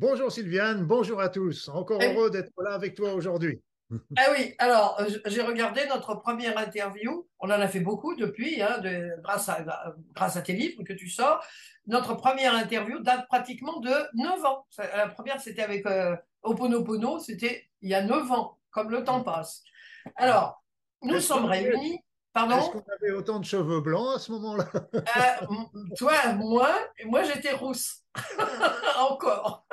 Bonjour Sylviane, bonjour à tous. Encore Eh- heureux d'être là avec toi aujourd'hui. Ah oui, alors euh, j'ai regardé notre première interview. On en a fait beaucoup depuis, hein, de, grâce, à, grâce à tes livres que tu sors. Notre première interview date pratiquement de 9 ans. La première, c'était avec euh, Oponopono, c'était il y a 9 ans, comme le temps passe. Alors, nous Est-ce sommes réunis. Est-ce Pardon? qu'on avait autant de cheveux blancs à ce moment-là? Euh, toi, moi, moi j'étais rousse. Encore.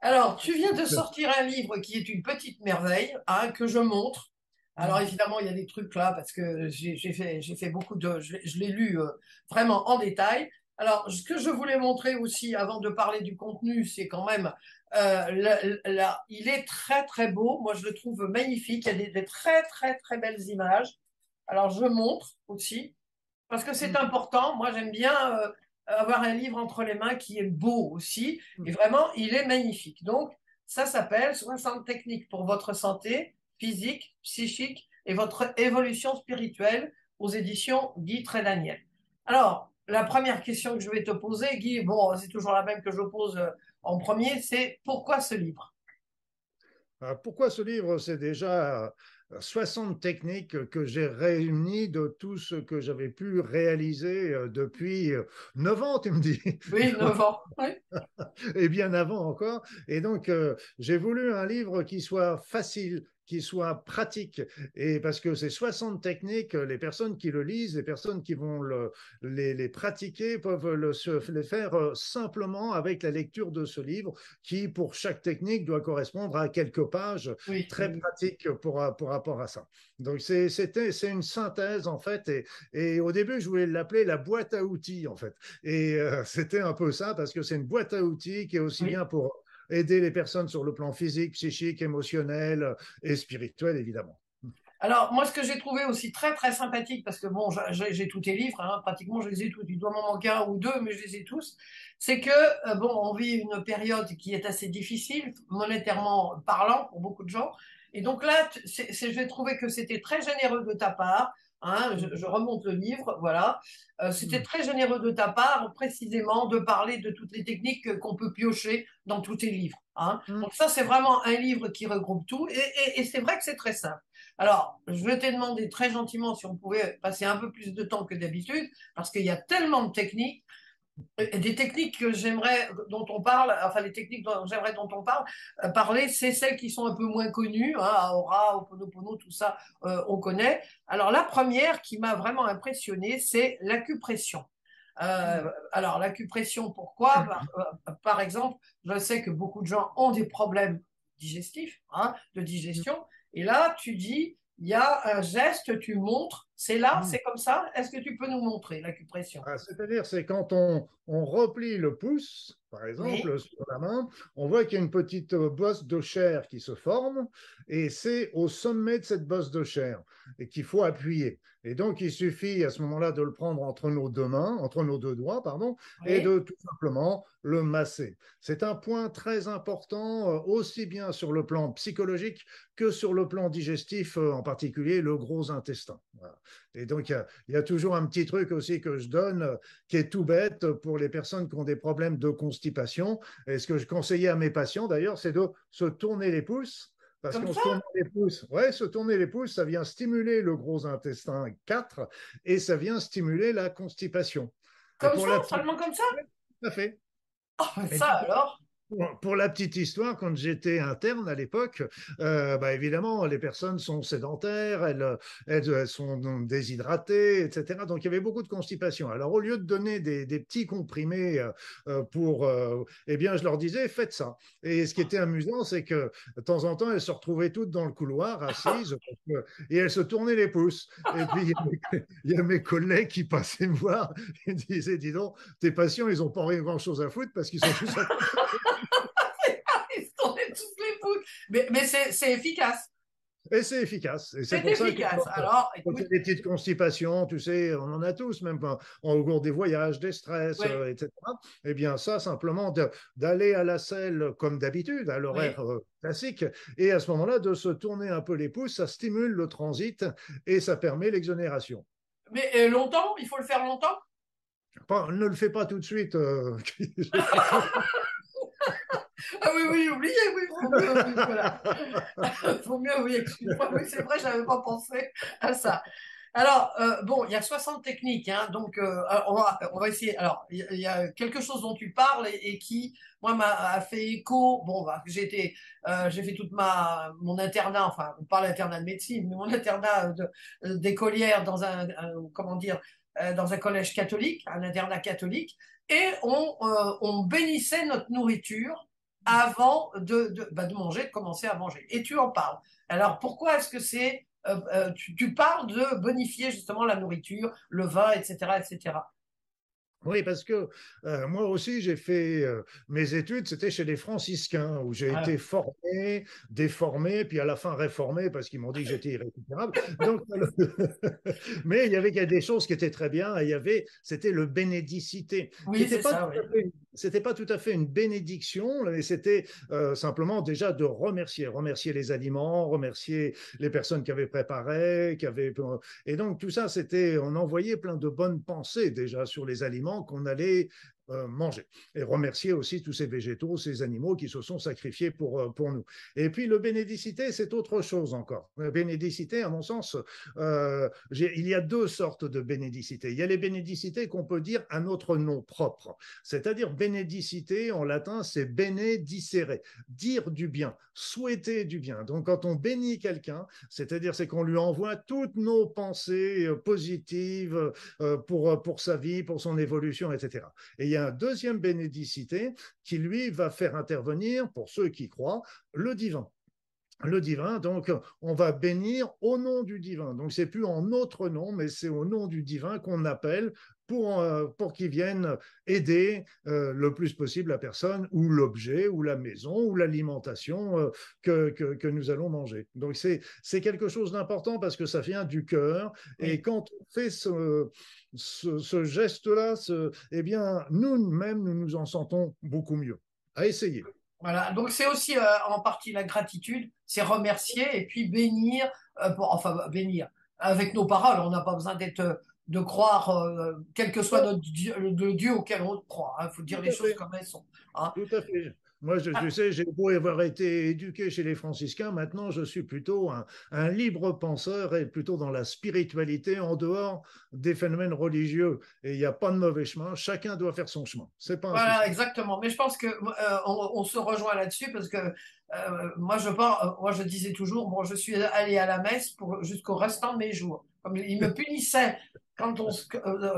Alors, tu viens de sortir un livre qui est une petite merveille, hein, que je montre. Alors évidemment, il y a des trucs là parce que j'ai fait, beaucoup de, je, l'ai- je l'ai lu euh, vraiment en détail. Alors, ce que je voulais montrer aussi avant de parler du contenu, c'est quand même, euh, la- la- il est très très beau. Moi, je le trouve magnifique. Il y a des, des très très très belles images. Alors, je montre aussi parce que c'est important. Moi, j'aime bien euh, avoir un livre entre les mains qui est beau aussi. Et vraiment, il est magnifique. Donc, ça s'appelle 60 techniques pour votre santé physique, psychique et votre évolution spirituelle aux éditions Guy Trédaniel. Alors, la première question que je vais te poser, Guy, bon, c'est toujours la même que je pose euh, en premier, c'est pourquoi ce livre? Euh, Pourquoi ce livre? C'est déjà euh, 60 techniques que j'ai réunies de tout ce que j'avais pu réaliser euh, depuis euh, 9 ans, tu me dis, Oui, 9 ans. Oui. et bien avant encore. Et donc, euh, j'ai voulu un livre qui soit facile, qui soit pratique. Et parce que ces 60 techniques, les personnes qui le lisent, les personnes qui vont le, les, les pratiquer peuvent le, se, les faire euh, simplement avec la lecture de ce livre qui, pour chaque technique, doit correspondre à quelques pages Oui. très pratiques pour, pour rapport à ça. Donc, c'était, c'est une synthèse, en fait. Et, et au début, je voulais l'appeler la boîte à outils, en fait. Et euh, c'était un peu ça, parce que c'est une boîte à outils qui est aussi Oui. bien pour aider les personnes sur le plan physique, psychique, émotionnel et spirituel, évidemment. Alors, moi, ce que j'ai trouvé aussi très, très sympathique, parce que bon, j'ai tous tes livres, hein, pratiquement, je les ai tous. Il doit m'en manquer un ou deux, mais je les ai tous. C'est que, euh, bon, on vit une période qui est assez difficile, monétairement parlant, pour beaucoup de gens. Et donc là, c'est- j'ai trouvé que c'était très généreux de ta part. Hein, je, je remonte le livre, voilà. Euh, c'était Mm. très généreux de ta part, précisément, de parler de toutes les techniques que- qu'on peut piocher dans tous tes livres. Hein. Mm. Donc ça, c'est vraiment un livre qui regroupe tout, et, et, et c'est vrai que c'est très simple. Alors, je vais te demander très gentiment si on pouvait passer un peu plus de temps que d'habitude, parce qu'il y a tellement de techniques, des techniques que j'aimerais, dont on parle, enfin les techniques dont j'aimerais dont on parle, euh, parler, c'est celles qui sont un peu moins connues, hein, Aora, Oponopono, tout ça, euh, on connaît. Alors la première qui m'a vraiment impressionné, c'est l'acupression. Euh, alors l'acupression, pourquoi? Par, euh, par exemple, je sais que beaucoup de gens ont des problèmes digestifs, hein, de digestion, et là tu dis, il y a un geste, tu montres, c'est là, Mm. c'est comme ça. Est-ce que tu peux nous montrer l'acupression? Ah, C'est-à-dire, c'est quand on, on replie le pouce, par exemple, sur la main, on voit qu'il y a une petite euh, bosse de chair qui se forme, et c'est au sommet de cette bosse de chair qu'il faut appuyer. Et donc, il suffit à ce moment-là de le prendre entre nos deux mains, entre nos deux doigts, pardon, et de tout simplement le masser. C'est un point très important, euh, aussi bien sur le plan psychologique que sur le plan digestif, euh, en particulier le gros intestin. Voilà. Et donc, il y, y a toujours un petit truc aussi que je donne euh, qui est tout bête pour les personnes qui ont des problèmes de constipation. Et ce que je conseillais à mes patients, d'ailleurs, c'est de se tourner les pouces. Parce qu'on se tourne les pouces, ouais, se tourner les pouces, ça vient stimuler le gros intestin 4 et ça vient stimuler la constipation. Comme ça, la seulement comme ça? tout à fait. Oh, ça alors? Pour, la petite histoire, quand j'étais interne à l'époque, euh, bah évidemment, les personnes sont sédentaires, elles, sont déshydratées, etc. Donc, il y avait beaucoup de constipation. Alors, au lieu de donner des, petits comprimés euh, pour, euh, eh bien, je leur disais, faites ça. Et ce qui était amusant, c'est que de temps en temps, elles se retrouvaient toutes dans le couloir, assises, et elles se tournaient les pouces. Et puis, il y a mes- il y a mes collègues qui passaient me voir et disaient, dis donc, tes patients, ils n'ont pas grand-chose à foutre parce qu'ils sont tous à Tous les pouces. Mais, mais c'est efficace. Et c'est efficace. Et c'est ça efficace. quand, Alors, quand il y écoute, a des petites constipations, tu sais, on en a tous, même au cours des voyages, des stress, Oui. euh, etc. Eh bien, ça, simplement d'aller à la selle comme d'habitude, à l'horaire euh, classique, et à ce moment-là, de se tourner un peu les pouces, ça stimule le transit et ça permet l'exonération. mais euh, longtemps, il faut le faire longtemps? ne le fais pas tout de suite. Euh, ah oui, oui, oubliez, oui, faut mieux, voilà. faut mieux, oui, excuse-moi, oui, c'est vrai, je n'avais pas pensé à ça. Alors, euh, bon, il y a 60 techniques, hein, donc euh, on, va, on va essayer. Alors, il y, a quelque chose dont tu parles et, qui, moi, m'a fait écho. Bon, bah, j'ai euh, j'ai fait toute ma mon internat, enfin, pas l'internat de médecine, mais mon internat d'écolière dans un, comment dire, dans un collège catholique, un internat catholique, et on, on bénissait notre nourriture avant de, de, bah, de manger, de commencer à manger. Et tu en parles. Alors, pourquoi est-ce que c'est euh, euh, tu, parles de bonifier justement la nourriture, le vin, etc., etc. Oui, parce que euh, moi aussi, j'ai fait mes études, c'était chez les franciscains, où j'ai ah. été formé, déformé, puis à la fin réformé, parce qu'ils m'ont dit que j'étais irrécupérable. Donc, mais il y avait des choses qui étaient très bien, il y avait, c'était le bénédicité. Oui, c'était pas tout à fait une bénédiction, mais c'était euh, simplement déjà de remercier, remercier les aliments, remercier les personnes qui avaient préparé, qui avaient et donc tout ça, c'était, on envoyait plein de bonnes pensées déjà sur les aliments qu'on allait euh, manger. Et remercier aussi tous ces végétaux, ces animaux qui se sont sacrifiés pour, euh, pour nous. Et puis le bénédicité, c'est autre chose encore. La bénédicité, à mon sens, euh, il y a deux sortes de bénédicité. Il y a les bénédicités qu'on peut dire à notre nom propre. C'est-à-dire bénédicité, en latin, c'est bénédicere, dire du bien, souhaiter du bien. Donc quand on bénit quelqu'un, c'est-à-dire c'est qu'on lui envoie toutes nos pensées positives pour, pour sa vie, pour son évolution, etc. Et il y a deuxième bénédicité qui, lui, va faire intervenir, pour ceux qui croient, le divin le divin. Donc, on va bénir au nom du divin. Donc, c'est plus en notre nom, mais c'est au nom du divin qu'on appelle pour, euh, pour qu'il vienne aider euh, le plus possible la personne ou l'objet ou la maison ou l'alimentation euh, que, que, nous allons manger. Donc, c'est quelque chose d'important parce que ça vient du cœur. Et quand on fait ce, ce, geste-là, eh bien, nous-mêmes, nous nous en sentons beaucoup mieux. À essayer. Voilà, donc c'est aussi euh, en partie la gratitude, c'est remercier et puis bénir, euh, pour, enfin bénir avec nos paroles. On n'a pas besoin d'être de croire, euh, quel que soit notre dieu, le Dieu auquel on croit. Il hein. faut dire les choses comme elles sont. Hein. Tout à fait. Moi, je, ah. sais, j'ai beau avoir été éduqué chez les franciscains, maintenant je suis plutôt un, libre penseur et plutôt dans la spiritualité en dehors des phénomènes religieux. Et il n'y a pas de mauvais chemin, chacun doit faire son chemin. C'est pas Voilà, exactement. Mais je pense que euh, on, se rejoint là-dessus parce que euh, moi, je euh, moi, je disais toujours, bon, je suis allé à la messe pour jusqu'au restant de mes jours. Comme il me punissait quand on,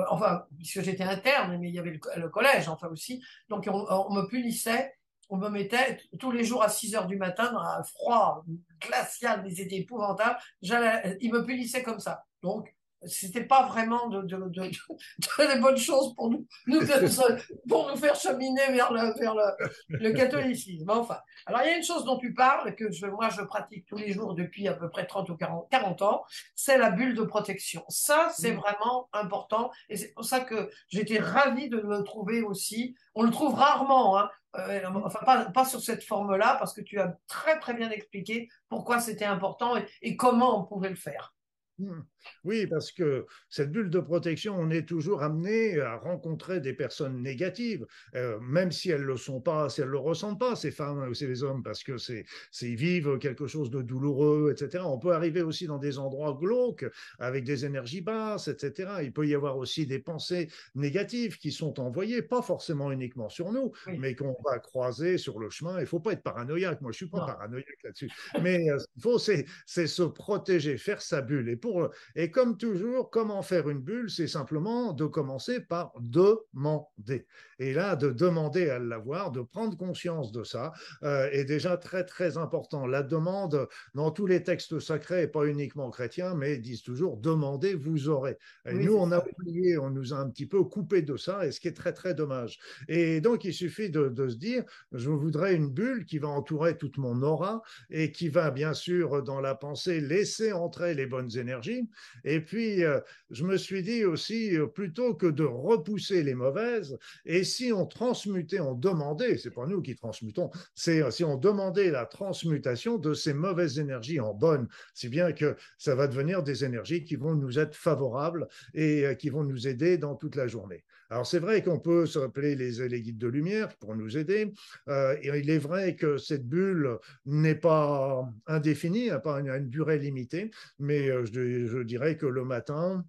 enfin, puisque j'étais interne, mais il y avait le, collège, enfin aussi, donc on, me punissait on me mettait tous les jours à 6 heures du matin dans un froid glacial, mais c'était épouvantable. Il me punissait comme ça. Donc, c'était pas vraiment de, de, de, de, bonnes choses pour nous, nous pour nous faire cheminer vers le, vers le, le, catholicisme. Enfin, alors il y a une chose dont tu parles que je, moi je pratique tous les jours depuis à peu près 30 ou 40, 40 ans, c'est la bulle de protection. Ça, c'est mmh. vraiment important et c'est pour ça que j'étais ravie de le trouver aussi. On le trouve rarement, hein, euh, enfin pas, pas, sur cette forme-là parce que tu as très très bien expliqué pourquoi c'était important et comment on pouvait le faire. Mmh. Oui, parce que cette bulle de protection, on est toujours amené à rencontrer des personnes négatives, euh, même si elles ne le sont pas, si elles ne le ressentent pas, ces femmes ou ces hommes, parce que c'est, ils vivent quelque chose de douloureux, etc. On peut arriver aussi dans des endroits glauques, avec des énergies basses, etc. Il peut y avoir aussi des pensées négatives qui sont envoyées, pas forcément uniquement sur nous, mais qu'on va croiser sur le chemin. Il ne faut pas être paranoïaque, moi je ne suis pas paranoïaque là-dessus, mais euh, il faut, c'est, c'est se protéger, faire sa bulle. Et pour et comme toujours, comment faire une bulle C'est simplement de commencer par demander. Et là, de demander à l'avoir, de prendre conscience de ça, euh, est déjà très, très important. La demande, dans tous les textes sacrés, pas uniquement chrétiens, mais disent toujours demandez, vous aurez. Et nous, on a oublié, on nous a un petit peu coupé de ça, et ce qui est très, très dommage. Et donc, il suffit de, de se dire je voudrais une bulle qui va entourer toute mon aura et qui va, bien sûr, dans la pensée, laisser entrer les bonnes énergies Et puis, euh, je me suis dit aussi, euh, plutôt que de repousser les mauvaises, et si on transmutait, on demandait, c'est pas nous qui transmutons, c'est si on demandait la transmutation de ces mauvaises énergies en bonnes, si bien que ça va devenir des énergies qui vont nous être favorables et qui vont nous aider dans toute la journée. Alors c'est vrai qu'on peut se rappeler les, les, guides de lumière pour nous aider. Euh, et il est vrai que cette bulle n'est pas indéfinie, n'a pas une, durée limitée, mais euh, je, dirais que le matin,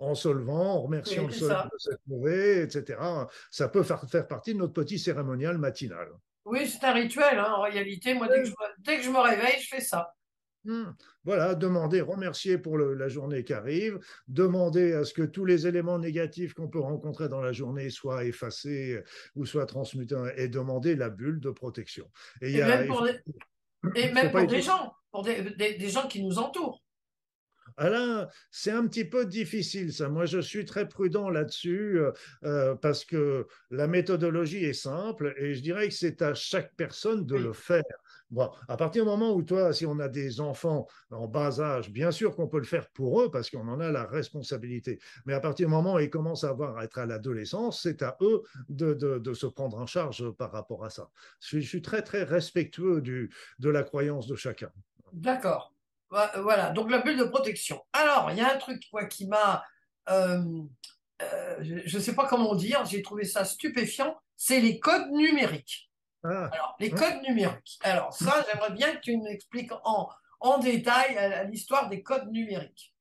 en se levant, en remerciant le soleil de s'être levé, etc., ça peut faire, faire, partie de notre petit cérémonial matinal. Oui, c'est un rituel, hein, en réalité. Moi, dès que, je, dès que je me réveille, je fais ça. Hmm. Voilà, demander, remercier pour la journée qui arrive, demander à ce que tous les éléments négatifs qu'on peut rencontrer dans la journée soient effacés ou soient transmutés et demander la bulle de protection. Et, même pour, des, gens, pour des, gens qui nous entourent. Alain, c'est un petit peu difficile ça. Moi, je suis très prudent là-dessus euh, euh, parce que la méthodologie est simple et je dirais que c'est à chaque personne de le faire. À partir du moment où toi, si on a des enfants en bas âge, bien sûr qu'on peut le faire pour eux parce qu'on en a la responsabilité. Mais à partir du moment où ils commencent à, à être à l'adolescence, c'est à eux de, se prendre en charge par rapport à ça. Je, suis très, très respectueux de la croyance de chacun. D'accord. Voilà, donc la bulle de protection. Alors, il y a un truc quoi, qui m'a... Euh, euh, je ne sais pas comment dire, j'ai trouvé ça stupéfiant, c'est les codes numériques. Ah. Alors, les codes numériques. Alors, ça, j'aimerais bien que tu m'expliques en, en détail l'histoire des codes numériques.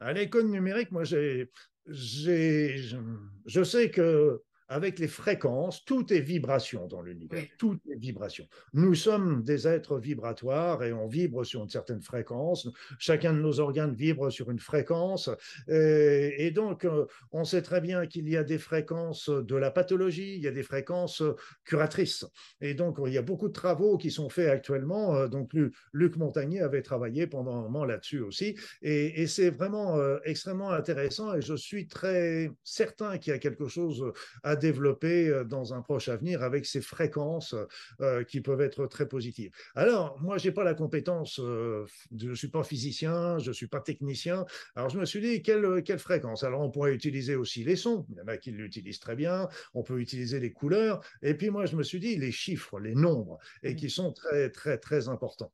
Ah, les codes numériques, moi, j'ai, je sais que avec les fréquences, tout est vibration dans l'univers, tout est vibration. Nous sommes des êtres vibratoires et on vibre sur une certaine fréquence. Chacun de nos organes vibre sur une fréquence. Et, donc, euh, on sait très bien qu'il y a des fréquences de la pathologie, il y a des fréquences curatrices. Et donc, il y a beaucoup de travaux qui sont faits actuellement. Euh, donc, Luc Montagnier avait travaillé pendant un moment là-dessus aussi. Et, c'est vraiment euh, extrêmement intéressant. Et je suis très certain qu'il y a quelque chose à développer euh, dans un proche avenir avec ces fréquences euh, qui peuvent être très positives. Alors, moi, j'ai pas la compétence, euh, je ne suis pas physicien, je ne suis pas technicien. Alors, je me suis dit, quelle, quelle fréquence? Alors, on pourrait utiliser aussi les sons. Il y en a qui l'utilisent très bien. On peut utiliser les couleurs. Et puis, moi, je me suis dit, les chiffres, les nombres, et mmh. qui sont très, très, très importants.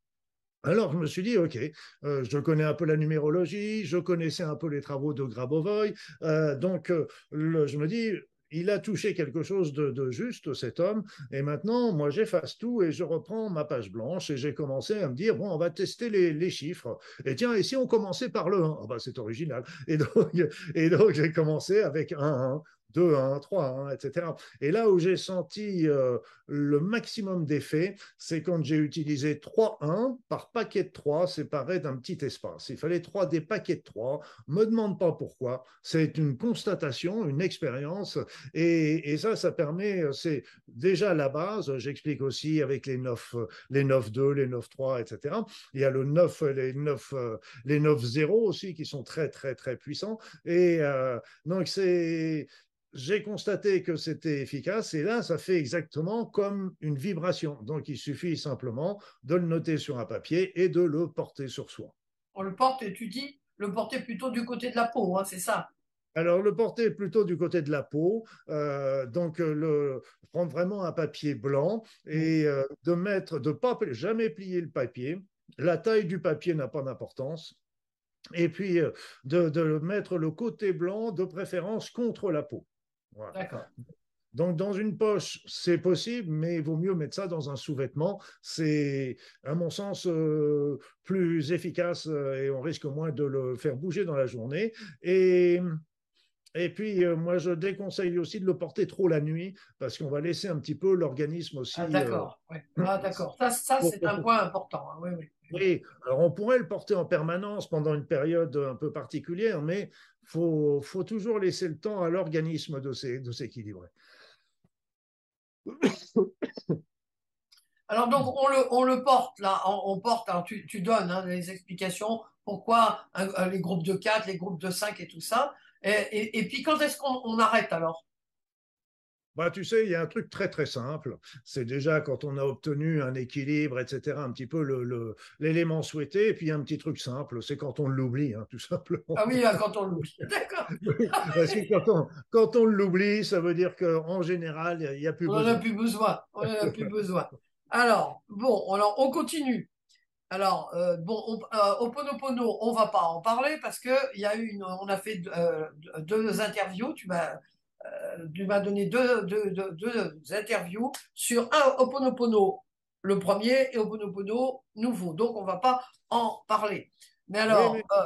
Alors, je me suis dit, OK, je connais un peu la numérologie, je connaissais un peu les travaux de Grabovoi, donc je me dis, il a touché quelque chose de, juste, cet homme, et maintenant, moi, j'efface tout et je reprends ma page blanche et j'ai commencé à me dire, bon, on va tester les, chiffres. Et tiens, et si on commençait par le 1 ah bah, C'est original. Et donc, et donc j'ai commencé avec un 1, 2, 1, 3, 1, etc. Et là où j'ai senti euh, le maximum d'effet, c'est quand j'ai utilisé 3 1 par paquet de 3 séparé d'un petit espace. Il fallait 3 des paquets de 3. Me demande pas pourquoi. C'est une constatation, une expérience. Et, ça, ça permet, c'est déjà la base. J'explique aussi avec les 9, les 9 2, les 9 3, etc. Il y a le 9, les 9, les 9 0 aussi qui sont très, très, très puissants. Et euh, donc, c'est j'ai constaté que c'était efficace et là, ça fait exactement comme une vibration. Donc, il suffit simplement de le noter sur un papier et de le porter sur soi. On le porte, et tu dis, le porter plutôt du côté de la peau, hein, c'est ça? Alors, le porter plutôt du côté de la peau, euh, donc euh, le, prendre vraiment un papier blanc et euh, de mettre, de pas jamais plier le papier. La taille du papier n'a pas d'importance. Et puis de, de mettre le côté blanc de préférence contre la peau. D'accord. Donc, dans une poche, c'est possible, mais il vaut mieux mettre ça dans un sous-vêtement. C'est, à mon sens, euh, plus efficace euh, et on risque moins de le faire bouger dans la journée. Et, et puis, euh, moi, je déconseille aussi de le porter trop la nuit parce qu'on va laisser un petit peu l'organisme aussi. Ah, d'accord. Ah, d'accord. Ça, ça c'est un point important. Hein. Oui, oui. Oui, alors on pourrait le porter en permanence pendant une période un peu particulière, mais il faut, toujours laisser le temps à l'organisme de s'équilibrer. Alors donc on le, porte là, on, porte, tu, donnes hein, les explications, pourquoi les groupes de 4, les groupes de 5 et tout ça. Et, puis quand est-ce qu'on arrête alors? Bah, tu sais, il y a un truc très très simple. C'est déjà quand on a obtenu un équilibre, etc., un petit peu l'élément le, souhaité. Et puis un petit truc simple, c'est quand on l'oublie, hein, tout simplement. Ah oui, quand on l'oublie. D'accord. parce que quand on, quand on l'oublie, ça veut dire qu'en général, il n'y a, plus on besoin. On a plus besoin. On n'en a plus besoin. Alors, bon, alors on continue. Alors, euh, bon, on, euh, on va pas en parler parce que y a une, on a fait euh, deux interviews. Tu m'as euh, tu m'as donné deux, interviews sur un Oponopono, le premier, et Oponopono nouveau. Donc, on va pas en parler. Mais alors. Euh,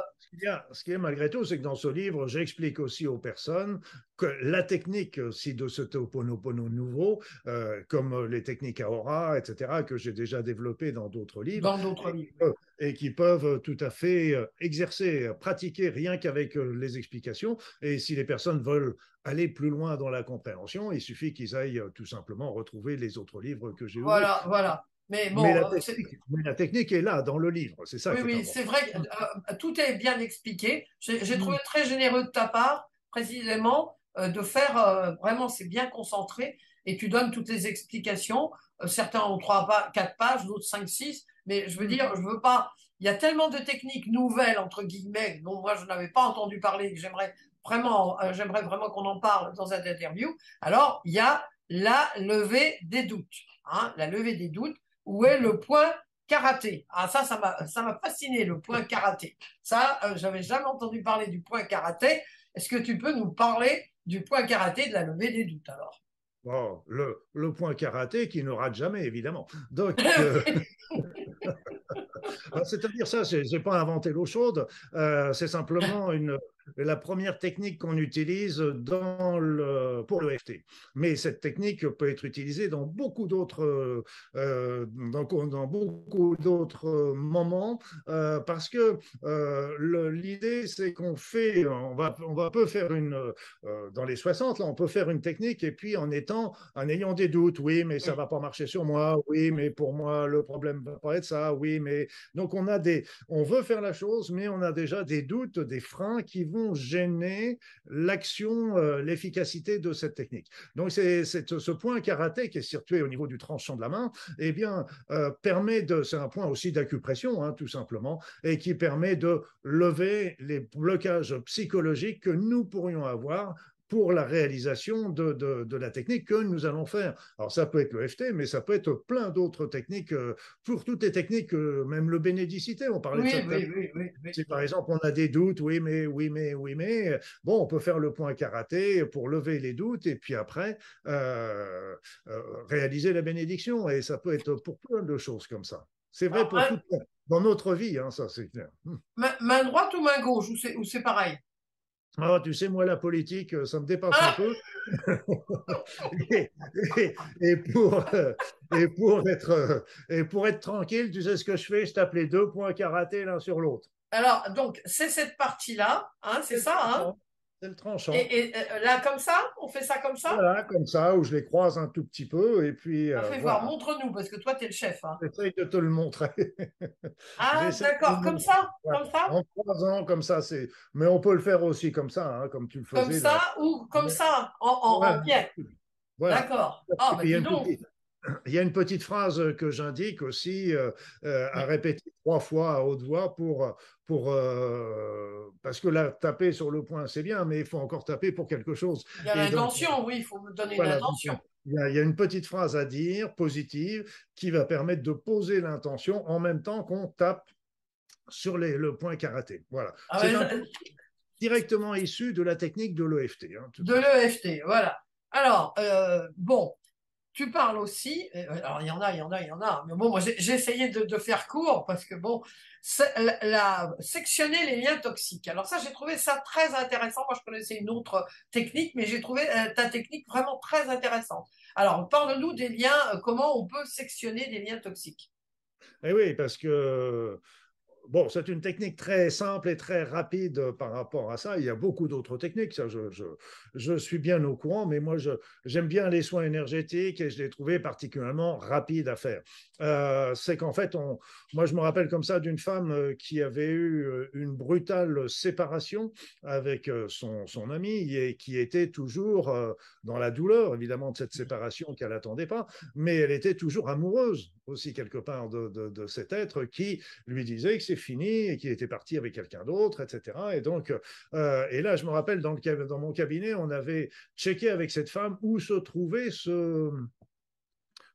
ce, qui est, malgré tout, c'est que dans ce livre, j'explique aussi aux personnes que la technique aussi de ce Oponopono nouveau, euh, comme les techniques Aura, etc., que j'ai déjà développées dans d'autres livres. Dans d'autres livres. Et qui peuvent tout à fait exercer, pratiquer rien qu'avec les explications. Et si les personnes veulent aller plus loin dans la compréhension, il suffit qu'ils aillent tout simplement retrouver les autres livres que j'ai Voilà, voilà. Mais, bon, mais, la technique, est là dans le livre, c'est ça. Oui, oui, c'est vrai que euh, tout est bien expliqué. J'ai trouvé mm. très généreux de ta part, précisément, euh, de faire euh, vraiment, c'est bien concentré et tu donnes toutes les explications. certains ont trois, quatre pages, d'autres cinq, six. Mais je veux mm. dire, je veux pas. Il y a tellement de techniques nouvelles entre guillemets dont moi je n'avais pas entendu parler que j'aimerais vraiment, j'aimerais vraiment qu'on en parle dans cette interview. Alors il y a la levée des doutes. Hein, la levée des doutes où est le point karaté? Ah ça, ça m'a, ça m'a fasciné le point karaté. Ça, euh, j'avais jamais entendu parler du point karaté. Est-ce que tu peux nous parler du point karaté de la levée des doutes alors? Le, le, point karaté qui ne rate jamais, évidemment. Donc, euh, c'est-à-dire ça, je n'ai pas inventé l'eau chaude, euh, c'est simplement une, la première technique qu'on utilise dans le, pour l'EFT. Mais cette technique peut être utilisée dans beaucoup d'autres euh, dans, dans, beaucoup d'autres moments euh, parce que euh, l'idée c'est qu'on fait on va on va peu faire une dans les 60 là on peut faire une technique et puis en étant en ayant des doutes. Oui mais ça va pas marcher sur moi. Oui. mais pour moi le problème va pas être ça. Oui mais donc on a des on veut faire la chose mais on a déjà des doutes des freins qui gêner l'action, euh, l'efficacité de cette technique. Donc c'est ce point karaté qui est situé au niveau du tranchant de la main, eh bien euh, permet de, c'est un point aussi d'acupression hein, tout simplement, et qui permet de lever les blocages psychologiques que nous pourrions avoir pour la réalisation de, de, la technique que nous allons faire. Alors ça peut être le FT, mais ça peut être plein d'autres techniques, euh, pour toutes les techniques, euh, même le bénédicité, on parlait de ça. Oui, oui, oui, Si par exemple on a des doutes, oui mais, oui mais, oui mais, bon, on peut faire le point karaté pour lever les doutes et puis après euh, réaliser la bénédiction. Et ça peut être pour plein de choses comme ça. C'est vrai pour tout, dans notre vie, hein, ça c'est clair. Main, droite ou main gauche, ou c'est pareil? Ah, tu sais, moi, la politique, ça me dépasse un peu. et, pour, et, pour être, et pour être tranquille, tu sais ce que je fais? Je tape les deux points karaté l'un sur l'autre. Alors, donc, c'est cette partie-là, hein, c'est ça hein? C'est le tranchant. Et, euh, là, comme ça? On fait ça comme ça? Voilà, comme ça, où je les croise un tout petit peu. Et puis. Euh, fais voir, montre-nous, parce que toi, tu es le chef. Hein. J'essaye de te le montrer. ah, d'accord, comme ça Comme ça? En croisant, comme ça. c'est. Mais on peut le faire aussi comme ça, hein, comme tu le faisais. Comme ça ou comme ça, en, en, pied voilà. D'accord. Ah, bah, dis donc il y a une petite phrase que j'indique aussi euh, euh, à répéter trois fois à haute voix pour, pour euh, parce que là taper sur le point c'est bien mais il faut encore taper pour quelque chose. Il y a l'intention, oui, il faut me donner l'intention. Il, il y, a, une petite phrase à dire positive qui va permettre de poser l'intention en même temps qu'on tape sur les, le point karaté. Voilà. Ah c'est directement issu de la technique de l'EFT. Hein, de l'EFT, voilà. Alors, bon, tu parles aussi, euh, alors il y en a, il y en a, il y en a, mais bon, moi j'ai essayé de, faire court parce que bon, la, sectionner les liens toxiques. Alors ça, j'ai trouvé ça très intéressant. Moi, je connaissais une autre technique, mais j'ai trouvé euh, ta technique vraiment très intéressante. Alors, parle-nous des liens, euh, comment on peut sectionner des liens toxiques. Eh oui, parce que bon, c'est une technique très simple et très rapide par rapport à ça. Il y a beaucoup d'autres techniques, ça, je, je, je, suis bien au courant, mais moi, j'aime bien les soins énergétiques et je les trouvais particulièrement rapides à faire. Euh, c'est qu'en fait, on, moi, je me rappelle comme ça d'une femme euh, qui avait eu euh, une brutale séparation avec son, son ami et qui était toujours dans la douleur, évidemment, de cette séparation qu'elle n'attendait pas, mais elle était toujours amoureuse aussi quelque part de, de, de cet être qui lui disait que fini et qu'il était parti avec quelqu'un d'autre, etc. Et donc, euh, et là, je me rappelle, dans, le, dans mon cabinet, on avait checké avec cette femme où se trouvait ce,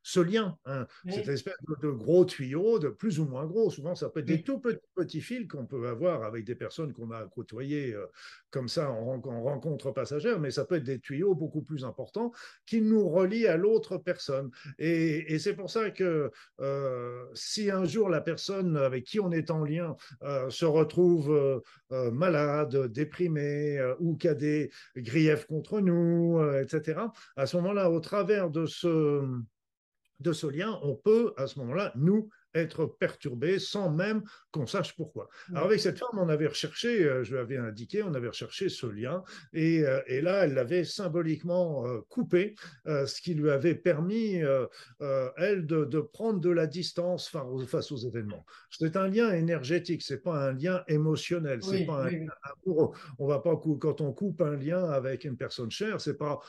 ce lien, hein, cette espèce de, gros tuyau, de plus ou moins gros. Souvent, ça peut être des tout petits, petits fils qu'on peut avoir avec des personnes qu'on a côtoyées euh, comme ça en, rencontre passagère, mais ça peut être des tuyaux beaucoup plus importants qui nous relient à l'autre personne. Et, c'est pour ça que euh, si un jour la personne avec qui on est en lien euh, se retrouve malade, déprimée ou qui a des griefs contre nous, etc., à ce moment-là, au travers de ce de ce lien, on peut à ce moment-là nous être perturbé sans même qu'on sache pourquoi. Alors avec cette femme, on avait recherché, euh, je lui avais indiqué, on avait recherché ce lien, et, euh, et là, elle l'avait symboliquement euh, coupé, ce qui lui avait permis, elle, de, de, prendre de la distance face aux événements. C'est un lien énergétique, c'est pas un lien émotionnel, c'est pas un lien amoureux. On va pas quand on coupe un lien avec une personne chère, c'est pas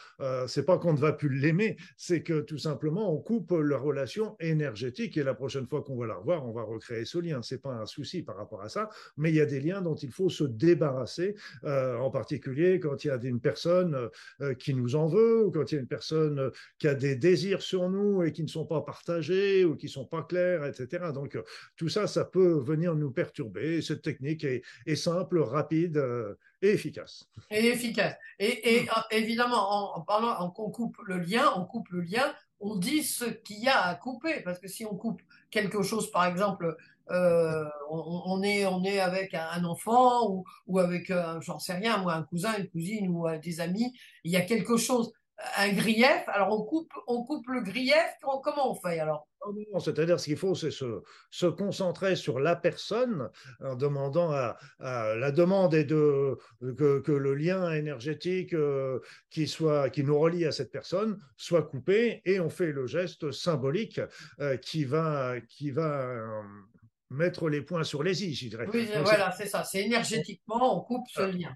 c'est pas qu'on ne va plus l'aimer, c'est que tout simplement on coupe la relation énergétique et la prochaine fois qu'on va la revoir, on va recréer ce lien. C'est pas un souci par rapport à ça, mais il y a des liens dont il faut se débarrasser, euh, en particulier quand il y a une personne euh, qui nous en veut, ou quand il y a une personne qui a des désirs sur nous et qui ne sont pas partagés ou qui sont pas clairs, etc. Donc tout ça, ça peut venir nous perturber. Cette technique est, simple, rapide euh, et efficace. Et efficace. Et, évidemment, en, parlant, en, on coupe le lien, on coupe le lien on dit ce qu'il y a à couper, parce que si on coupe quelque chose, par exemple, euh, on, est, on est avec un, enfant ou, avec, euh, j'en sais rien, moi, un cousin, une cousine ou euh, des amis, il y a quelque chose, un grief, alors on coupe, on coupe le grief, comment on fait alors? C'est-à-dire ce qu'il faut, c'est se, se, concentrer sur la personne en demandant à, la demande est de que, que le lien énergétique euh, qui soit qui nous relie à cette personne soit coupé et on fait le geste symbolique euh, qui va qui va euh, mettre les points sur les i, je dirais. Oui, voilà, c'est ça. C'est énergétiquement, on coupe ce lien.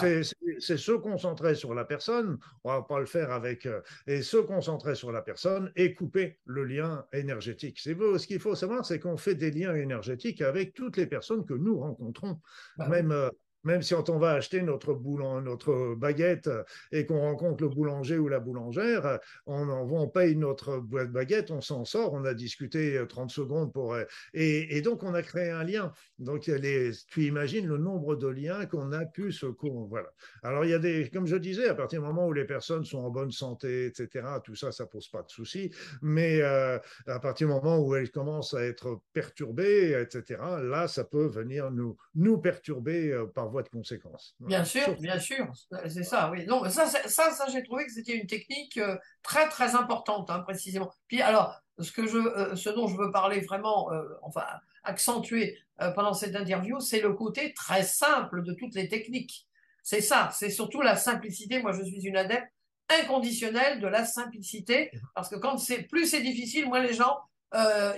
C'est se concentrer sur la personne, on va pas le faire avec, euh, et se concentrer sur la personne et couper le lien énergétique. C'est ce qu'il faut savoir, c'est qu'on fait des liens énergétiques avec toutes les personnes que nous rencontrons, bah même euh, même si quand on va acheter notre, boulan, notre baguette et qu'on rencontre le boulanger ou la boulangère, on, on paye notre boîte baguette, on s'en sort, on a discuté 30 secondes pour... Et, et donc, on a créé un lien. Donc, tu imagines le nombre de liens qu'on a pu se... Voilà. Alors, il y a des... Comme je disais, à partir du moment où les personnes sont en bonne santé, etc., tout ça, ça pose pas de souci. Mais euh, à partir du moment où elles commencent à être perturbées, etc., là, ça peut venir nous, nous perturber euh, par voie de conséquences. Bien sûr, bien sûr, c'est ça, oui. Non, ça, ça, ça j'ai trouvé que c'était une technique euh, très, très importante, hein, précisément. Puis alors, ce, que je, euh, ce dont je veux parler vraiment, euh, enfin, accentuer pendant cette interview, c'est le côté très simple de toutes les techniques. C'est ça, c'est surtout la simplicité. Moi, je suis une adepte inconditionnelle de la simplicité, parce que quand c'est plus c'est difficile, moins les gens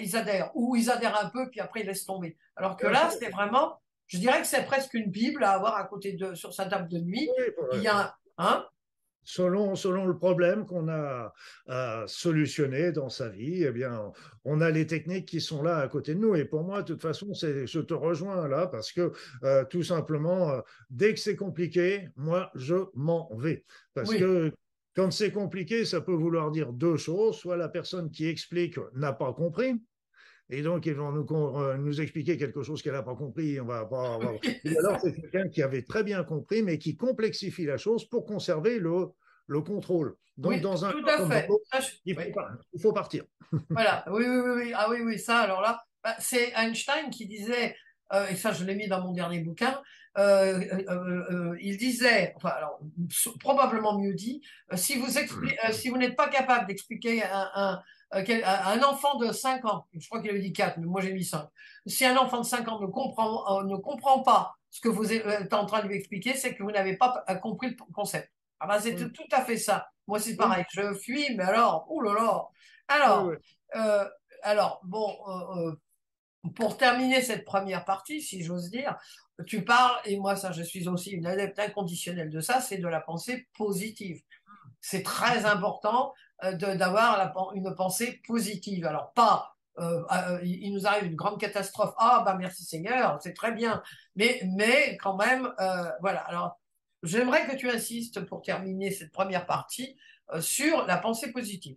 ils adhèrent, ou ils adhèrent un peu, puis après ils laissent tomber. Alors que là, c'était vraiment je dirais que c'est presque une Bible à avoir à côté de, sur sa table de nuit. Il y a hein? Selon, selon le problème qu'on a à solutionner dans sa vie, eh bien, on a les techniques qui sont là à côté de nous. Et pour moi, de toute façon, je te rejoins là parce que euh, tout simplement, euh, dès que c'est compliqué, moi, je m'en vais. Parce que quand c'est compliqué, ça peut vouloir dire deux choses. Soit la personne qui explique n'a pas compris, et donc ils vont nous, euh, nous expliquer quelque chose qu'elle n'a pas compris. On va pas, alors c'est quelqu'un qui avait très bien compris, mais qui complexifie la chose pour conserver le, le contrôle. Donc dans un tout à fait. il, faut, partir. voilà, oui, oui, oui, ah oui, oui, ça. Alors là, bah, c'est Einstein qui disait, euh, et ça je l'ai mis dans mon dernier bouquin. Euh, il disait, enfin, alors, probablement mieux dit, si vous, si vous n'êtes pas capable d'expliquer un, un enfant de 5 ans, je crois qu'il avait dit 4, mais moi j'ai mis 5. Si un enfant de 5 ans ne comprend, ne comprend pas ce que vous êtes en train de lui expliquer, c'est que vous n'avez pas compris le concept. Ah ben, c'est tout à fait ça. Moi, c'est pareil. Je fuis, mais alors, oh là. Alors, euh, alors bon, euh, euh, pour terminer cette première partie, si j'ose dire, tu parles, et moi, ça, je suis aussi une adepte inconditionnelle de ça, c'est de la pensée positive. C'est très important d'avoir une pensée positive. Alors, pas il nous arrive une grande catastrophe. Ah, bah merci Seigneur, c'est très bien. Mais, mais quand même, voilà. Alors, j'aimerais que tu insistes pour terminer cette première partie sur la pensée positive.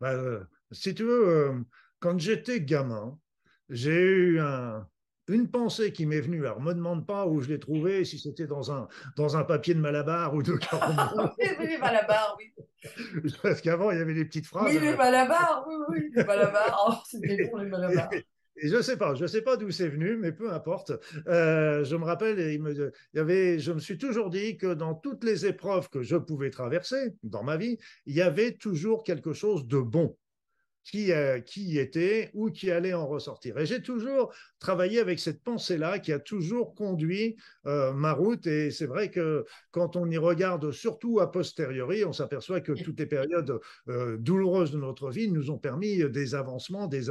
Bah, si tu veux, euh, quand j'étais gamin, j'ai eu une pensée qui m'est venue. Alors, ne me demande pas où je l'ai trouvée, si c'était dans un, dans un papier de Malabar ou de oui, oui, Malabar, oui. Parce qu'avant, il y avait des petites phrases. Oui, les Malabar, oui, oui, les Malabar. Oh, c'était bon, les Malabar. Et je ne sais pas, je sais pas d'où c'est venu, mais peu importe. Euh, je me rappelle, il me, il y avait, je me suis toujours dit que dans toutes les épreuves que je pouvais traverser dans ma vie, il y avait toujours quelque chose de bon qui, euh, qui était ou qui allait en ressortir. Et j'ai toujours travaillé avec cette pensée-là qui a toujours conduit euh, ma route. Et c'est vrai que quand on y regarde, surtout a posteriori, on s'aperçoit que toutes les périodes euh, douloureuses de notre vie nous ont permis des avancements, des,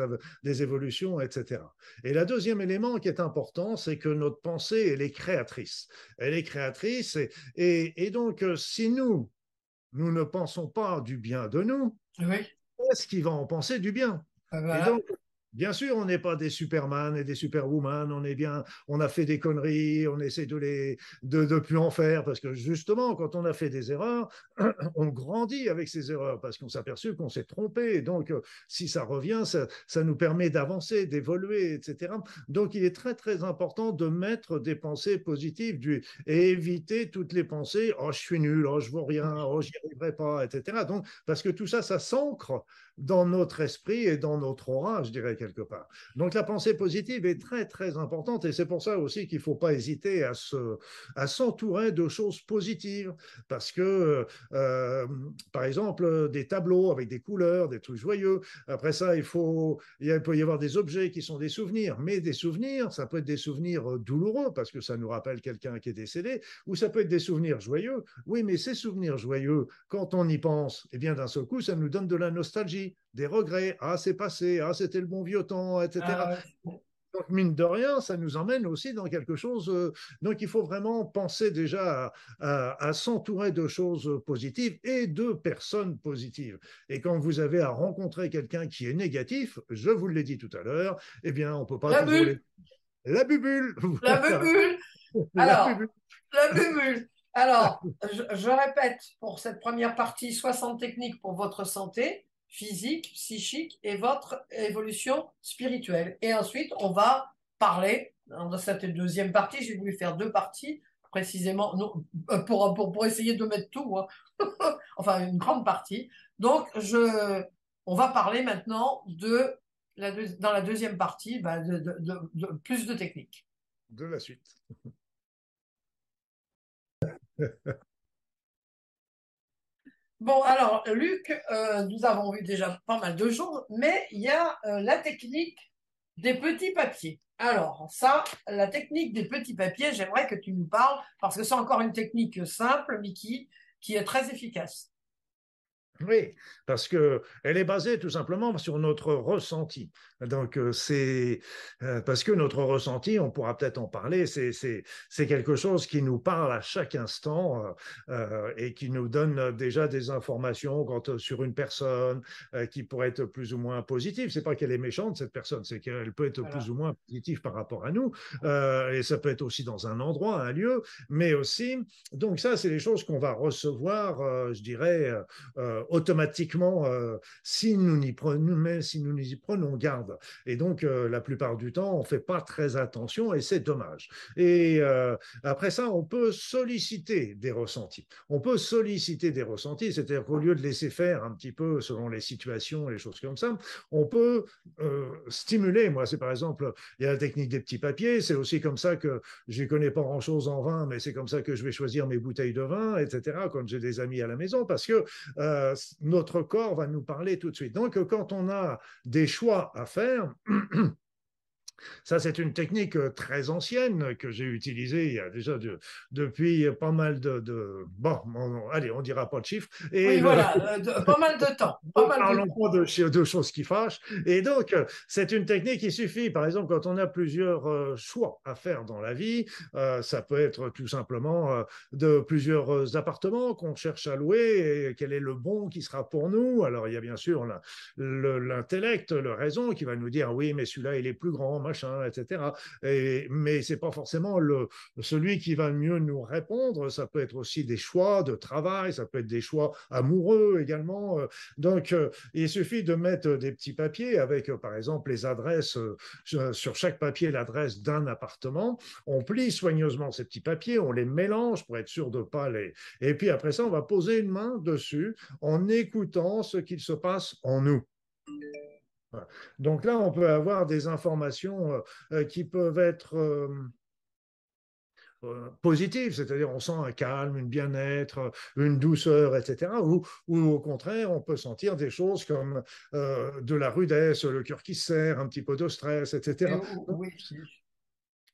évolutions, etc. Et le deuxième élément qui est important, c'est que notre pensée, elle est créatrice. Elle est créatrice. Et, donc, si nous, nous ne pensons pas du bien de nous, est-ce qu'il va en penser du bien? Ah, donc, Bien sûr, on n'est pas des Superman et des Superwoman, on est bien, on a fait des conneries, on essaie de les de, de plus en faire parce que justement, quand on a fait des erreurs, on grandit avec ces erreurs parce qu'on s'aperçut qu'on s'est trompé. Donc, euh, si ça revient, ça, nous permet d'avancer, d'évoluer, etc. Donc, il est très très important de mettre des pensées positives et éviter toutes les pensées oh je suis nul, oh je vaux rien, oh j'y arriverai pas, etc. Donc, parce que tout ça, ça s'ancre dans notre esprit et dans notre aura, je dirais quelque part. Donc la pensée positive est très très importante et c'est pour ça aussi qu'il ne faut pas hésiter à se à s'entourer de choses positives parce que euh, par exemple des tableaux avec des couleurs, des trucs joyeux. Après ça, il faut il peut y avoir des objets qui sont des souvenirs, mais des souvenirs, ça peut être des souvenirs douloureux parce que ça nous rappelle quelqu'un qui est décédé, ou ça peut être des souvenirs joyeux. Oui, mais ces souvenirs joyeux, quand on y pense, eh bien d'un seul coup, ça nous donne de la nostalgie des regrets. Ah, c'est passé, ah, c'était le bon vieux temps, etc. Ah, donc, mine de rien, ça nous emmène aussi dans quelque chose. Euh, donc, il faut vraiment penser déjà à, s'entourer de choses positives et de personnes positives. Et quand vous avez à rencontrer quelqu'un qui est négatif, je vous l'ai dit tout à l'heure, eh bien, on peut pas. La bulle. La bubule. La bubule. Alors, la bubule. Alors, je, répète pour cette première partie 60 techniques pour votre santé physique, psychique et votre évolution spirituelle. Et ensuite, on va parler, dans cette deuxième partie, j'ai voulu faire deux parties, précisément, euh, pour, pour, pour essayer de mettre tout, hein. enfin une grande partie. Donc, je, on va parler maintenant de, la, dans la deuxième partie, bah, de, de, de plus de techniques. De la suite. Bon, alors, Luc, euh, nous avons vu déjà pas mal de choses, mais il y a euh, la technique des petits papiers. Alors, ça, la technique des petits papiers, j'aimerais que tu nous parles, parce que c'est encore une technique simple, mais qui est très efficace. Oui, parce que elle est basée tout simplement sur notre ressenti. Donc euh, c'est euh, parce que notre ressenti, on pourra peut-être en parler, c'est c'est quelque chose qui nous parle à chaque instant euh, et qui nous donne déjà des informations sur une personne qui pourrait être plus ou moins positive. C'est pas qu'elle est méchante cette personne, c'est qu'elle peut être plus ou moins positive par rapport à nous et ça peut être aussi dans un endroit, un lieu, mais aussi donc ça c'est les choses qu'on va recevoir, je dirais automatiquement euh, si nous n'y prenons, si nous y prenons garde. Et donc, euh, la plupart du temps, on fait pas très attention et c'est dommage. Et euh, après ça, on peut solliciter des ressentis. On peut solliciter des ressentis, c'est-à-dire qu'au lieu de laisser faire un petit peu selon les situations les choses comme ça, on peut stimuler. Moi, c'est par exemple, il y a la technique des petits papiers. C'est aussi comme ça que je ne connais pas grand-chose en vin, mais c'est comme ça que je vais choisir mes bouteilles de vin, etc. Quand j'ai des amis à la maison, parce que notre corps va nous parler tout de suite. Donc, quand on a des choix à faire, Ça, c'est une technique euh, très ancienne que j'ai utilisée il y a déjà depuis pas mal de. bon, allez, on dira pas de chiffres. Et oui, voilà, euh, pas mal de temps. Pas Parlons pas de, de, choses qui fâchent. Et donc, euh, c'est une technique qui suffit, par exemple, quand on a plusieurs choix à faire dans la vie, ça peut être tout simplement de plusieurs appartements qu'on cherche à louer et quel est le bon qui sera pour nous. Alors, il y a bien sûr l'intellect, le raison qui va nous dire oui, mais celui-là, il est plus grand, machin, etc. Et, mais c'est pas forcément le, celui qui va mieux nous répondre. Ça peut être aussi des choix de travail, ça peut être des choix amoureux également. Donc, euh, il suffit de mettre des petits papiers avec, euh, par exemple, les adresses, euh, sur chaque papier, l'adresse d'un appartement. On plie soigneusement ces petits papiers, on les mélange pour être sûr de pas les. Et puis après ça, on va poser une main dessus en écoutant ce qu'il se passe en nous. Donc là, on peut avoir des informations euh, euh, qui peuvent être euh, positives, c'est-à-dire on sent un calme, une bien-être, une douceur, etc. Ou, au contraire, on peut sentir des choses comme de la rudesse, le cœur qui se serre, un petit peu de stress, etc.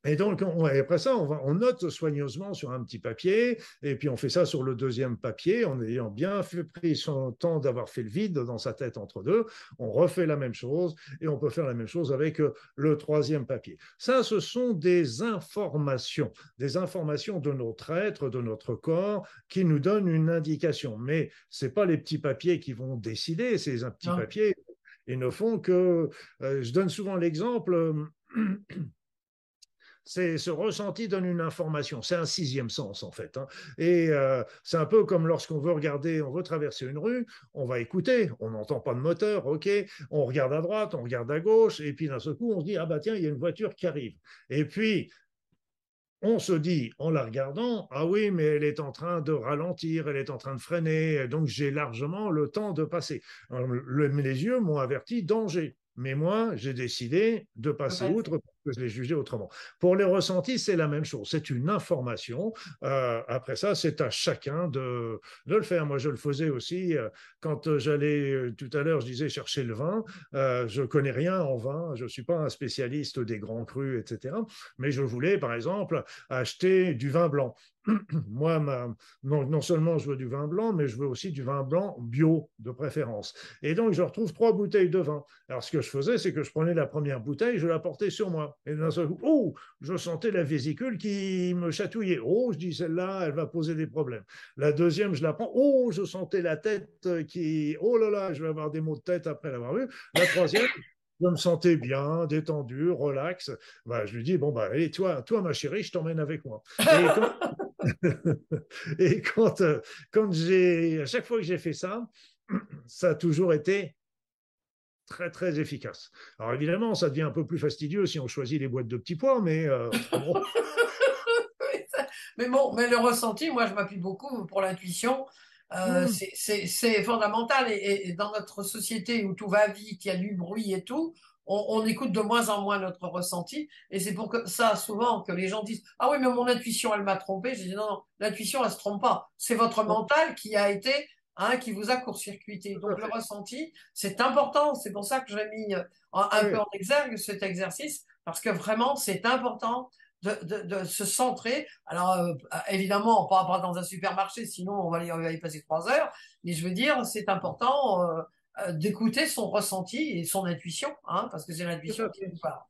Et donc, après ça, on, note soigneusement sur un petit papier, et puis on fait ça sur le deuxième papier, en ayant bien pris son temps d'avoir fait le vide dans sa tête entre deux. On refait la même chose, et on peut faire la même chose avec euh, le troisième papier. Ça, ce sont des informations, des informations de notre être, de notre corps, qui nous donnent une indication. Mais ce pas les petits papiers qui vont décider, ces petits papiers, ils ne font que... Euh, je donne souvent l'exemple... C'est ce ressenti donne une information. C'est un sixième sens en fait. Hein. Et euh, c'est un peu comme lorsqu'on veut regarder, on veut traverser une rue, on va écouter, on n'entend pas de moteur, ok, on regarde à droite, on regarde à gauche, et puis d'un seul coup on se dit ah bah tiens il y a une voiture qui arrive. Et puis on se dit en la regardant, ah oui, mais elle est en train de ralentir, elle est en train de freiner, donc j'ai largement le temps de passer. les yeux m'ont averti danger. Mais moi, j'ai décidé de passer outre que je l'ai jugé autrement. Pour les ressentis, c'est la même chose. C'est une information. Euh, après ça, c'est à chacun de, le faire. Moi, je le faisais aussi euh, quand j'allais, euh, tout à l'heure, je disais chercher le vin. je connais rien en vin. Je ne suis pas un spécialiste des grands crus, etc. Mais je voulais, par exemple, acheter du vin blanc. moi, non, seulement je veux du vin blanc, mais je veux aussi du vin blanc bio de préférence. Et donc, je retrouve trois bouteilles de vin. Alors, ce que je faisais, c'est que je prenais la première bouteille, je la portais sur moi. Et d'un seul coup, oh, je sentais la vésicule qui me chatouillait. Oh, je dis, celle-là, elle va poser des problèmes. La deuxième, je la prends. Oh, je sentais la tête qui, oh là là, je vais avoir des maux de tête après l'avoir vu. La troisième, je me sentais bien, détendu, relax. Bah, je lui dis, bon, bah, allez, toi, toi, ma chérie, je t'emmène avec moi. Et quand, euh, quand, j'ai, à chaque fois que j'ai fait ça, ça a toujours été très très efficace. Alors évidemment, ça devient un peu plus fastidieux si on choisit les boîtes de petits pois, mais euh, mais bon, mais le ressenti, moi je m'appuie beaucoup pour l'intuition. Euh, hmm. C'est fondamental et, dans notre société où tout va vite, il y a du bruit et tout, on, écoute de moins en moins notre ressenti. Et c'est pour que, ça souvent que les gens disent Ah oui, mais mon intuition, elle m'a trompé. Je dis Non, non, l'intuition, elle se trompe pas. C'est votre mental qui a été, hein, qui vous a court-circuité. Donc le ressenti, c'est important. C'est pour ça que j'ai mis euh, un, peu en exergue cet exercice, parce que vraiment, c'est important de, se centrer. Alors, euh, évidemment, pas, pas dans un supermarché, sinon on va, y, on va y passer trois heures. Mais je veux dire, c'est important euh, euh, d'écouter son ressenti et son intuition, hein, parce que c'est l'intuition qui nous parle.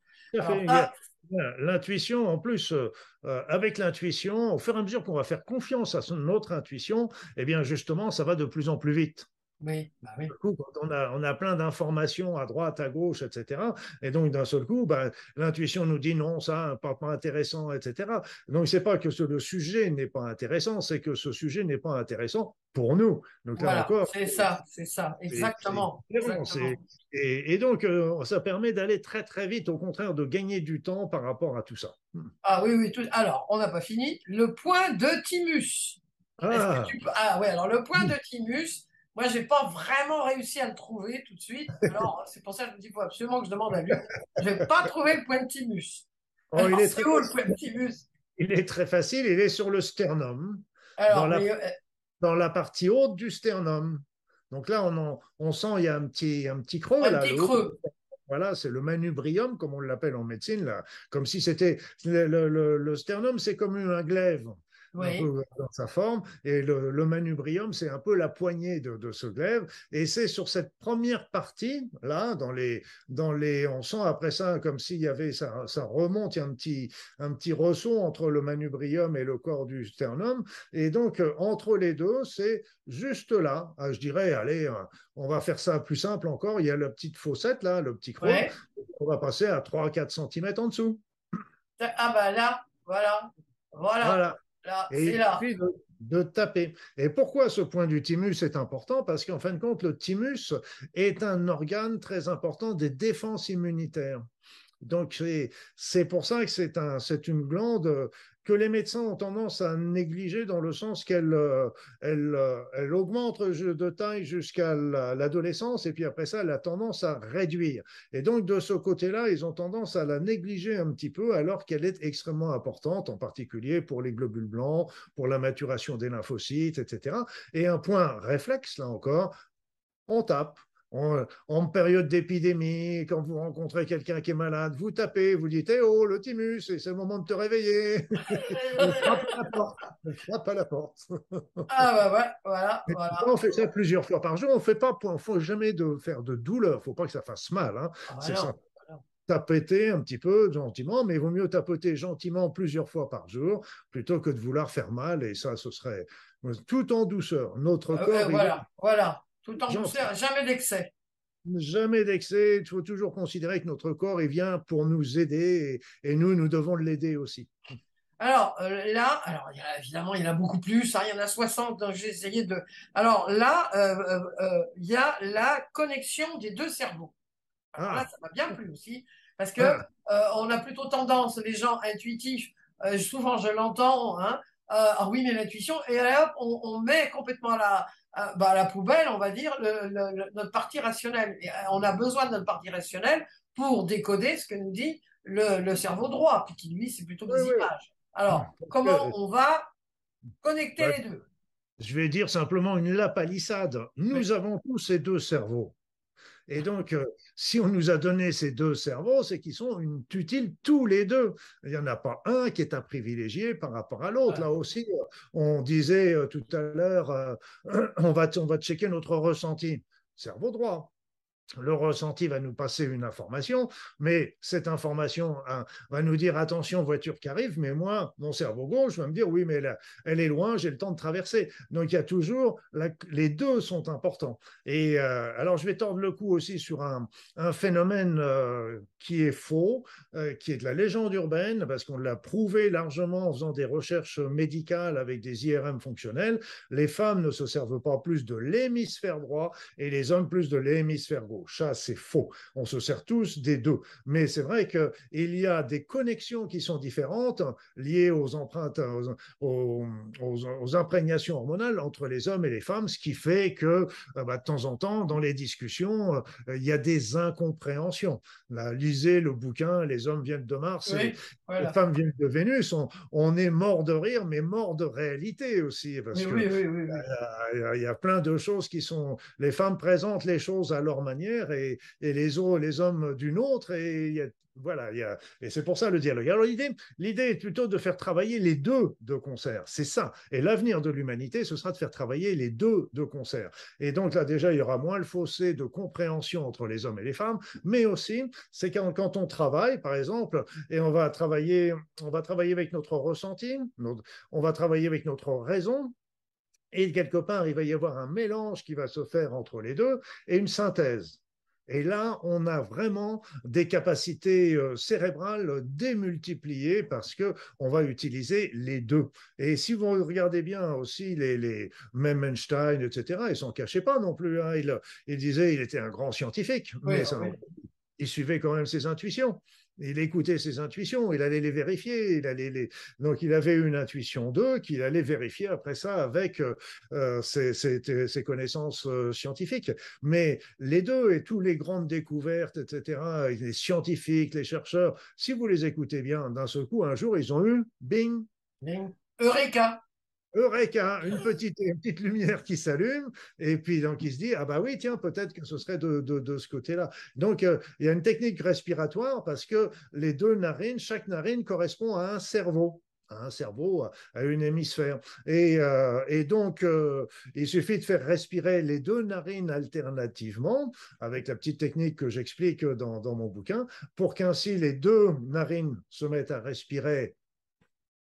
L'intuition, en plus, euh, euh, avec l'intuition, au fur et à mesure qu'on va faire confiance à son, notre intuition, eh bien, justement, ça va de plus en plus vite. Oui, bah oui. quand on a, on a plein d'informations à droite, à gauche, etc. Et donc, d'un seul coup, bah, l'intuition nous dit non, ça, pas, pas intéressant, etc. Donc, c'est pas que ce, le sujet n'est pas intéressant, c'est que ce sujet n'est pas intéressant pour nous. Donc, là encore. C'est ça, c'est ça, exactement. Et, donc, euh, ça permet d'aller très, très vite, au contraire, de gagner du temps par rapport à tout ça. Hmm. Ah oui, oui. Tout... Alors, on n'a pas fini. Le point de Timus. Ah. ah oui, alors le point de Timus moi, j'ai pas vraiment réussi à le trouver tout de suite. Alors, c'est pour ça que je me dis, il faut absolument que je demande à lui. Je n'ai pas trouvé le point de thymus. Oh, il est très où le point de thymus Il est très facile, il est sur le sternum. dans, la, euh, dans la partie haute du sternum. Donc là, on, on sent il y a un petit, un petit creux. Un là, petit creux. Voilà, c'est le manubrium, comme on l'appelle en médecine, là, comme si c'était le, le- le sternum, c'est comme un glaive Oui. dans sa forme, et le, le manubrium, c'est un peu la poignée de, de ce glaive, et c'est sur cette première partie, là, dans les, dans les, on sent après ça comme s'il y avait, ça, ça remonte, il y a un petit, un petit ressaut entre le manubrium et le corps du sternum, et donc euh, entre les deux, c'est juste là, Ah, je dirais, allez, euh, on va faire ça plus simple encore, il y a la petite fossette là, le petit creux, Ouais. on va passer à 3-4 cm en dessous. Ah bah là, voilà. Voilà. Voilà. Là, Et il suffit de, de taper. Et pourquoi ce point du thymus est important? Parce qu'en fin de compte, le thymus est un organe très important des défenses immunitaires. Donc, c'est- pour ça que c'est un, une glande euh, que les médecins ont tendance à négliger dans le sens qu'elle euh, elle, euh, elle augmente de taille jusqu'à la- l'adolescence et puis après ça, elle a tendance à réduire. Et donc, de ce côté-là, ils ont tendance à la négliger un petit peu alors qu'elle est extrêmement importante, en particulier pour les globules blancs, pour la maturation des lymphocytes, etc. Et un point réflexe, là encore, on tape. En, en période d'épidémie, quand vous rencontrez quelqu'un qui est malade, vous tapez, vous dites Eh oh, le thymus, et c'est le moment de te réveiller. On frappe à la porte. On frappe à la porte. Ah bah ouais, voilà. On fait ça plusieurs fois par jour. On ne fait pas, il faut jamais de faire de douleur. Il ne faut pas que ça fasse mal. hein. Ah bah C'est non. ça. Tapoter un petit peu gentiment, mais il vaut mieux tapoter gentiment plusieurs fois par jour plutôt que de vouloir faire mal. Et ça, ce serait tout en douceur. Notre Euh, corps, euh, il voilà, voilà. Tout en douceur, jamais d'excès. Jamais d'excès. Il faut toujours considérer que notre corps, il vient pour nous aider et, et nous, nous devons l'aider aussi. Alors euh, là, alors il y a, évidemment, il y en a beaucoup plus, hein, il y en a 60, donc j'ai essayé de. Alors là, euh, euh, il y a la connexion des deux cerveaux. Alors Ah. là, ça m'a bien plu aussi, parce que Ah. on a plutôt tendance, les gens intuitifs, souvent je l'entends, hein, ah oui, mais l'intuition, et là, hop, on, on met complètement à la, à, bah, à la poubelle, on va dire, le, le- le- notre partie rationnelle. Et, euh, on a besoin de notre partie rationnelle pour décoder ce que nous dit le, le cerveau droit, puis qui lui, c'est plutôt des Oui, oui. images. Alors, comment on va connecter Ouais. les deux? Je vais dire simplement une lapalissade. Nous avons tous ces deux cerveaux. Et donc, euh, si on nous a donné ces deux cerveaux, c'est qu'ils sont une- utiles tous les deux. Il n'y en a pas un qui est à privilégier par rapport à l'autre. Ouais. Là aussi, euh, on disait euh, tout à l'heure, on, va, on va checker notre ressenti. Cerveau droit. Le ressenti va nous passer une information, mais cette information hein, va nous dire attention, voiture qui arrive, mais moi, mon cerveau gauche va me dire oui, mais elle, est loin, j'ai le temps de traverser. Donc il y a toujours, les deux sont importants. Et euh, alors je vais tordre le cou aussi sur un, un phénomène euh, qui est faux, euh, qui est de la légende urbaine, parce qu'on l'a prouvé largement en faisant des recherches médicales avec des IRM fonctionnels. Les femmes ne se servent pas plus de l'hémisphère droit et les hommes plus de l'hémisphère gauche. Ça, c'est faux. On se sert tous des deux. Mais c'est vrai qu'il y a des connexions qui sont différentes liées aux empreintes, aux, aux- aux- aux imprégnations hormonales entre les hommes et les femmes, ce qui fait que euh, bah, de temps en temps, dans les discussions, euh, il y a des incompréhensions. Là, lisez le bouquin Les hommes viennent de Mars et les femmes viennent de Vénus. On, on est mort de rire, mais mort de réalité aussi. Parce Oui, que oui, a- il y a plein de choses qui sont. Les femmes présentent les choses à leur manière et, les, hommes d'une autre. Et y a- et c'est pour ça le dialogue. Alors l'idée, l'idée est plutôt de faire travailler les deux de concert. C'est ça. Et l'avenir de l'humanité, ce sera de faire travailler les deux de concert. Et donc là, déjà, il y aura moins le fossé de compréhension entre les hommes et les femmes, mais aussi, c'est quand, quand on travaille, par exemple, et on va travailler, on va travailler avec notre ressenti, on va travailler avec notre raison, et quelque part, il va y avoir un mélange qui va se faire entre les deux et une synthèse. Et là, on a vraiment des capacités euh, cérébrales démultipliées parce que on va utiliser les deux. Et si vous regardez bien aussi les, les même Einstein, etc., ils s'en cachaient pas non plus. hein. Il, il disait il était un grand scientifique, Oui, mais ça, oui. il suivait quand même ses intuitions. Il écoutait ses intuitions, il allait les vérifier. Il allait les... Donc, il avait une intuition d'eux qu'il allait vérifier après ça avec euh, euh, ses, ses- ses connaissances euh, scientifiques. Mais les deux et toutes les grandes découvertes, etc., les scientifiques, les chercheurs, si vous les écoutez bien, d'un seul coup, un jour, ils ont eu, bing, Bing. Eureka. Eureka, une petite, une petite lumière qui s'allume, et puis donc il se dit, ah bah oui, tiens, peut-être que ce serait de, de, de ce côté-là. Donc euh, il y a une technique respiratoire parce que les deux narines, chaque narine correspond à un cerveau un cerveau à une hémisphère. Et, euh, et donc, euh, il suffit de faire respirer les deux narines alternativement, avec la petite technique que j'explique dans, dans, mon bouquin, pour qu'ainsi les deux narines se mettent à respirer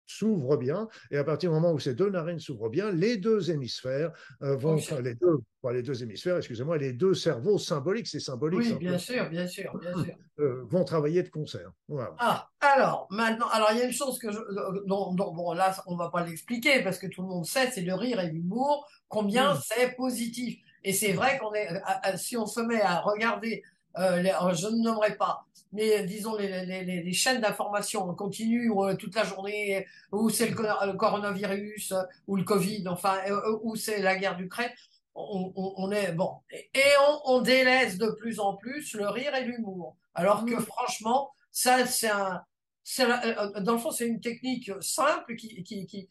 s'ouvrent bien, et à partir du moment où ces deux narines s'ouvrent bien, les deux hémisphères euh, vont, les deux, pas les deux hémisphères, excusez-moi, les deux cerveaux symboliques, c'est symbolique. Oui, bien sûr, bien sûr, bien sûr. Euh, vont travailler de concert. Ah, alors, maintenant, alors il y a une chose que je, dont, bon, là, on va pas l'expliquer parce que tout le monde sait, c'est le rire et l'humour, combien mm. c'est positif. Et c'est vrai qu'on est, si on se met à regarder euh, je ne nommerai pas, mais disons les, les, les chaînes d'information en continu euh, toute la journée, où c'est le, coronavirus, ou le Covid, enfin, euh, où c'est la guerre d'Ukraine, on, on, on, est bon. Et, on, on, délaisse de plus en plus le rire et l'humour. Alors que mmh. franchement, ça, c'est un, dans le fond, c'est une technique simple qui, qui, qui,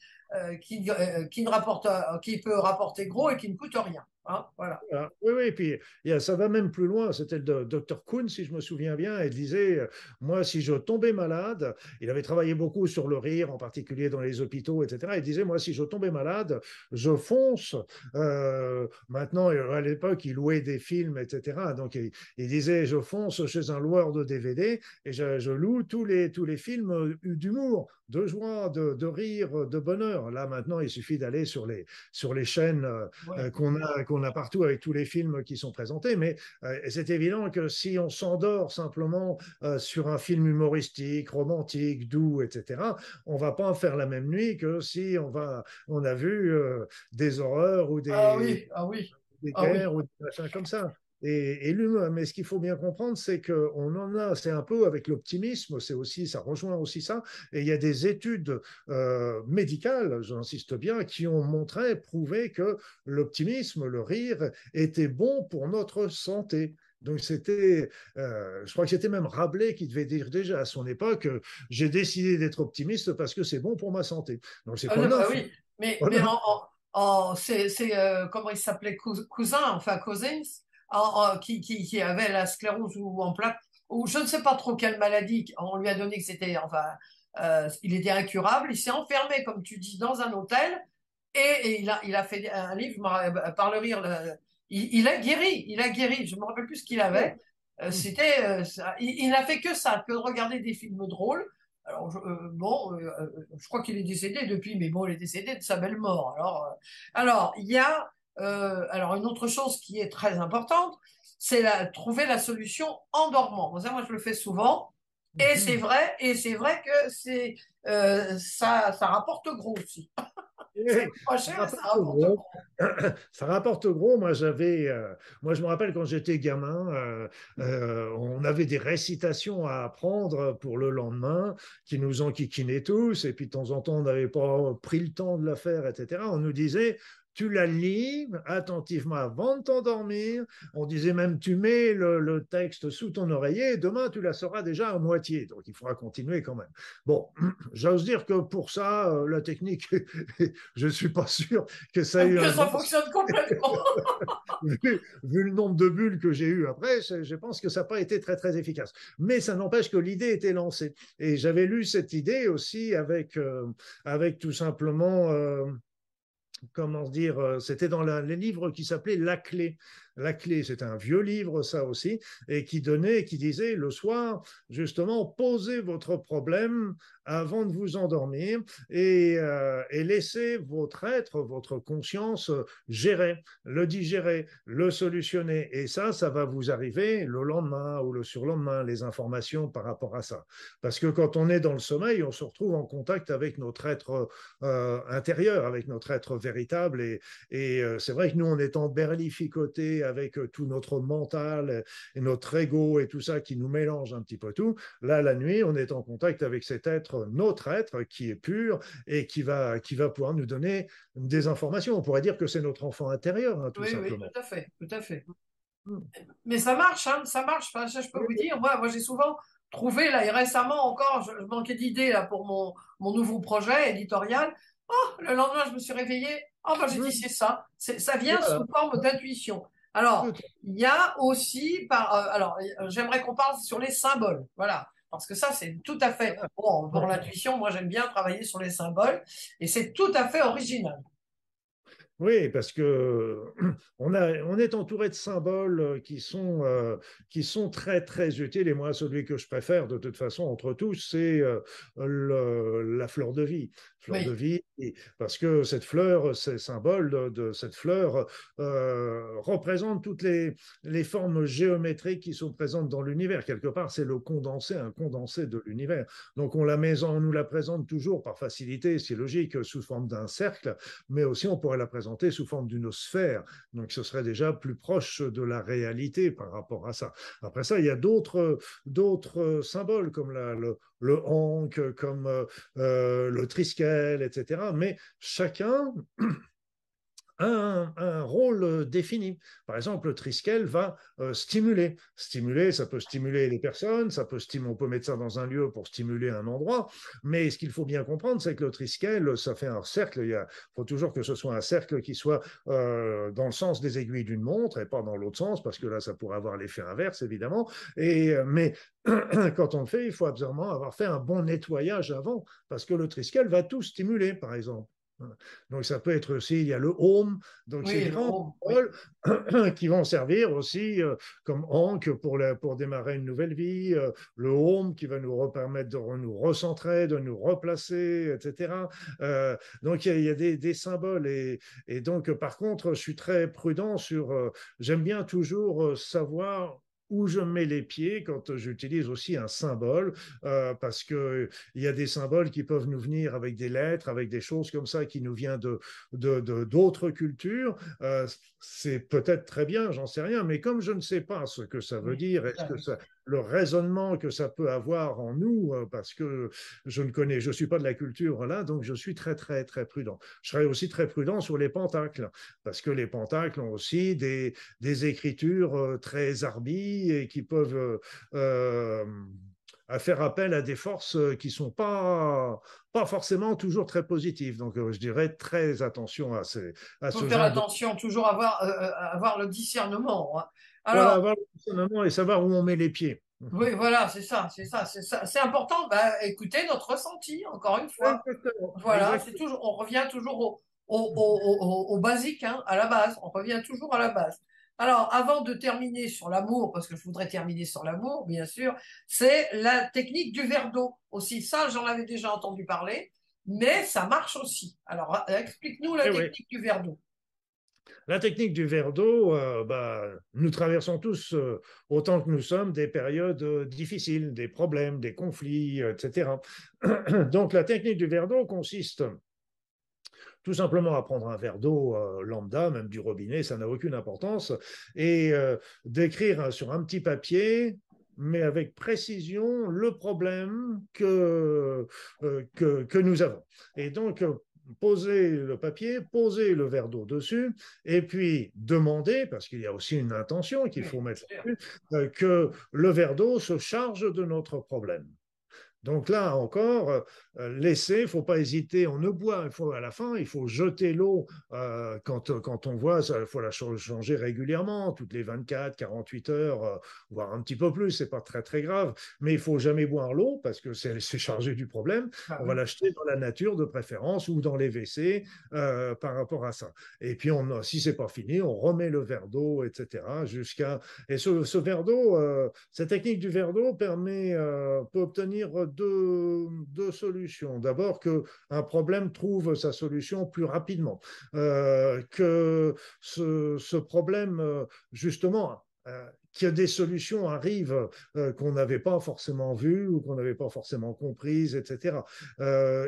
qui, qui, ne rapporte, qui peut rapporter gros et qui ne coûte rien. Hein, voilà. Oui, oui, et puis ça va même plus loin. C'était le docteur Kuhn, si je me souviens bien. Il disait Moi, si je tombais malade, il avait travaillé beaucoup sur le rire, en particulier dans les hôpitaux, etc. Il disait Moi, si je tombais malade, je fonce. Euh, maintenant, à l'époque, il louait des films, etc. Donc, il, disait Je fonce chez un loueur de DVD et je, loue tous les, tous les films d'humour, de joie, de, rire, de bonheur. Là, maintenant, il suffit d'aller sur les, sur les chaînes euh, qu'on a a partout avec tous les films qui sont présentés, mais euh, c'est évident que si on s'endort simplement euh, sur un film humoristique, romantique, doux, etc., on va pas en faire la même nuit que si on va, on a vu euh, des horreurs ou des, ah oui, ah oui. des ah guerres ou des machins comme ça. Et, l'humain, mais ce qu'il faut bien comprendre, c'est qu'on en a, c'est un peu avec l'optimisme, c'est aussi, ça rejoint aussi ça. Et il y a des études euh, médicales, j'insiste bien, qui ont montré, prouvé que l'optimisme, le rire, était bon pour notre santé. Donc c'était, euh, je crois que c'était même Rabelais qui devait dire déjà à son époque, j'ai décidé d'être optimiste parce que c'est bon pour ma santé. Donc c'est ah, bah oui, mais, mais en, c'est, euh, comment il s'appelait? Cousin, enfin cousins qui, qui, qui, avait la sclérose ou en plaque, ou je ne sais pas trop quelle maladie, on lui a donné que c'était, enfin, euh, il était incurable, il s'est enfermé, comme tu dis, dans un hôtel, et, il, a, il a fait un livre, par le rire, il, a guéri, il a guéri, je me rappelle plus ce qu'il avait, euh, c'était, euh, il, n'a fait que ça, que de regarder des films drôles, alors, bon, je crois qu'il est décédé depuis, mais bon, il est décédé de sa belle mort. Alors, alors il y a euh, alors une autre chose qui est très importante, c'est la, trouver la solution en dormant. moi, je le fais souvent. Et mhm. c'est vrai, et c'est vrai que c'est euh, ça, ça rapporte gros aussi. ça, rapporte gros. ça rapporte gros. Moi, j'avais, euh, moi, je me rappelle quand j'étais gamin, on avait des récitations à apprendre pour le lendemain qui nous enquiquinaient tous. Et puis de temps en temps, on n'avait pas pris le temps de la faire, etc. On nous disait tu la lis attentivement avant de t'endormir. On disait même, tu mets le, texte sous ton oreiller et demain, tu la sauras déjà à moitié. Donc, il faudra continuer quand même. Bon, j'ose dire que pour ça, euh, la technique, je ne suis pas sûr que ça ait eu ça fonctionne complètement. vu, le nombre de bulles que j'ai eu après, je pense que ça n'a pas été très, très efficace. Mais ça n'empêche que l'idée était lancée. Et j'avais lu cette idée aussi avec, euh, avec tout simplement... Euh, comment dire, euh, c'était dans les livres qui s'appelaient La Clé. La clé, c'est un vieux livre, ça aussi, et qui donnait, qui disait le soir, justement, posez votre problème avant de vous endormir et, euh, et laissez votre être, votre conscience gérer, le digérer, le solutionner. Et ça, ça va vous arriver le lendemain ou le surlendemain, les informations par rapport à ça. Parce que quand on est dans le sommeil, on se retrouve en contact avec notre être euh, intérieur, avec notre être véritable. Et, et euh, c'est vrai que nous, on est en berlificoté avec tout notre mental et notre ego et tout ça qui nous mélange un petit peu tout. Là, la nuit, on est en contact avec cet être, notre être qui est pur et qui va, qui va pouvoir nous donner des informations. On pourrait dire que c'est notre enfant intérieur, hein, tout oui, simplement. Oui, tout à fait, tout à fait. Hmm. Mais ça marche, hein, ça marche. Enfin, je peux vous dire, moi, moi j'ai souvent trouvé, là, et récemment encore, je, manquais d'idées là, pour mon, mon nouveau projet éditorial. Oh, le lendemain, je me suis réveillée. Oh, ben, j'ai dit, c'est ça. Ça vient sous forme d'intuition. Alors, il y a aussi, par, euh, alors, j'aimerais qu'on parle sur les symboles. Voilà. Parce que ça, c'est tout à fait, bon, pour l'intuition, moi j'aime bien travailler sur les symboles, et c'est tout à fait original. Oui, parce que on, a, on est entouré de symboles euh, qui sont, euh, qui sont très, très utiles. Et moi, celui que je préfère, de toute façon, entre tous, c'est euh, la fleur de vie. Fleur de vie, parce que cette fleur, ces symboles de, cette fleur représentent toutes les, formes géométriques qui sont présentes dans l'univers. Quelque part, c'est le condensé, un condensé de l'univers. Donc, on, la on nous la présente toujours par facilité, c'est logique, sous forme d'un cercle, mais aussi on pourrait la présenter sous forme d'une sphère. Donc, ce serait déjà plus proche de la réalité par rapport à ça. Après ça, il y a d'autres, symboles comme le, le hank, comme euh, le triskel, etc. Mais chacun un, rôle euh, défini. Par exemple, le Triskel va euh, stimuler. Stimuler, ça peut stimuler les personnes, ça peut stimuler, on peut mettre ça dans un lieu pour stimuler un endroit, mais ce qu'il faut bien comprendre, c'est que le Triskel, ça fait un cercle. Il faut toujours que ce soit un cercle qui soit euh, dans le sens des aiguilles d'une montre et pas dans l'autre sens, parce que là, ça pourrait avoir l'effet inverse, évidemment. Et, mais quand on le fait, il faut absolument avoir fait un bon nettoyage avant, parce que le Triskel va tout stimuler, par exemple. Donc ça peut être aussi, il y a le home, donc c'est grands qui vont servir aussi euh, comme anque pour, pour démarrer une nouvelle vie, euh, le home qui va nous permettre de nous recentrer, de nous replacer, etc. Euh, donc il y a, des, des, symboles. Et, et, donc par contre je suis très prudent sur, j'aime bien toujours savoir où je mets les pieds quand j'utilise aussi un symbole, euh, parce que il y a des symboles qui peuvent nous venir avec des lettres, avec des choses comme ça qui nous viennent de d'autres cultures. Euh, c'est peut-être très bien, j'en sais rien, mais comme je ne sais pas ce que ça veut dire, est-ce que ça, le raisonnement que ça peut avoir en nous, euh, parce que je ne connais, je suis pas de la culture là, donc je suis très très très prudent. Je serai aussi très prudent sur les pentacles, parce que les pentacles ont aussi des, des écritures euh, très arbies et qui peuvent euh, à faire appel à des forces qui sont pas pas forcément toujours très positives. Donc, je dirais très attention à ces. À faut faire attention, toujours avoir avoir le discernement. Hein. Alors, avoir le discernement et savoir où on met les pieds. Oui, voilà, c'est ça, c'est ça, c'est ça. C'est important. Bah, écoutez notre ressenti, encore une fois. Voilà, c'est toujours, on revient toujours au, au, au, au basique, hein, à la base. On revient toujours à la base. Alors, avant de terminer sur l'amour, parce que je voudrais terminer sur l'amour, bien sûr, c'est la technique du verre d'eau aussi. Ça, j'en avais déjà entendu parler, mais ça marche aussi. Alors, explique-nous la eh technique du verre d'eau. La technique du verre d'eau, euh, bah, nous traversons tous, euh, autant que nous sommes, des périodes euh, difficiles, des problèmes, des conflits, etc. Donc la technique du verre d'eau consiste tout simplement à prendre un verre d'eau lambda, même du robinet, ça n'a aucune importance, et d'écrire sur un petit papier mais avec précision le problème que, que, que, nous avons. Et donc, poser le papier, poser le verre d'eau dessus, et puis demander, parce qu'il y a aussi une intention qu'il faut mettre dessus, euh, que le verre d'eau se charge de notre problème. Donc là encore, euh, laisser, il faut pas hésiter, on ne boit, il faut à la fin, il faut jeter l'eau euh, quand, quand on voit, il faut la changer régulièrement, toutes les 24, 48 heures, euh, voire un petit peu plus, c'est pas très très grave, mais il faut jamais boire l'eau parce que c'est chargé du problème. Ah on va l'acheter dans la nature de préférence ou dans les WC par rapport à ça. Et puis on, si c'est pas fini, on remet le verre d'eau, etc. Jusqu'à et ce, ce verre d'eau, cette technique du verre d'eau permet peut obtenir deux, solutions. D'abord, qu'un problème trouve sa solution plus rapidement, euh, que ce, problème, euh, justement, euh, que des solutions arrivent qu'on n'avait pas forcément vues ou qu'on n'avait pas forcément comprises, etc.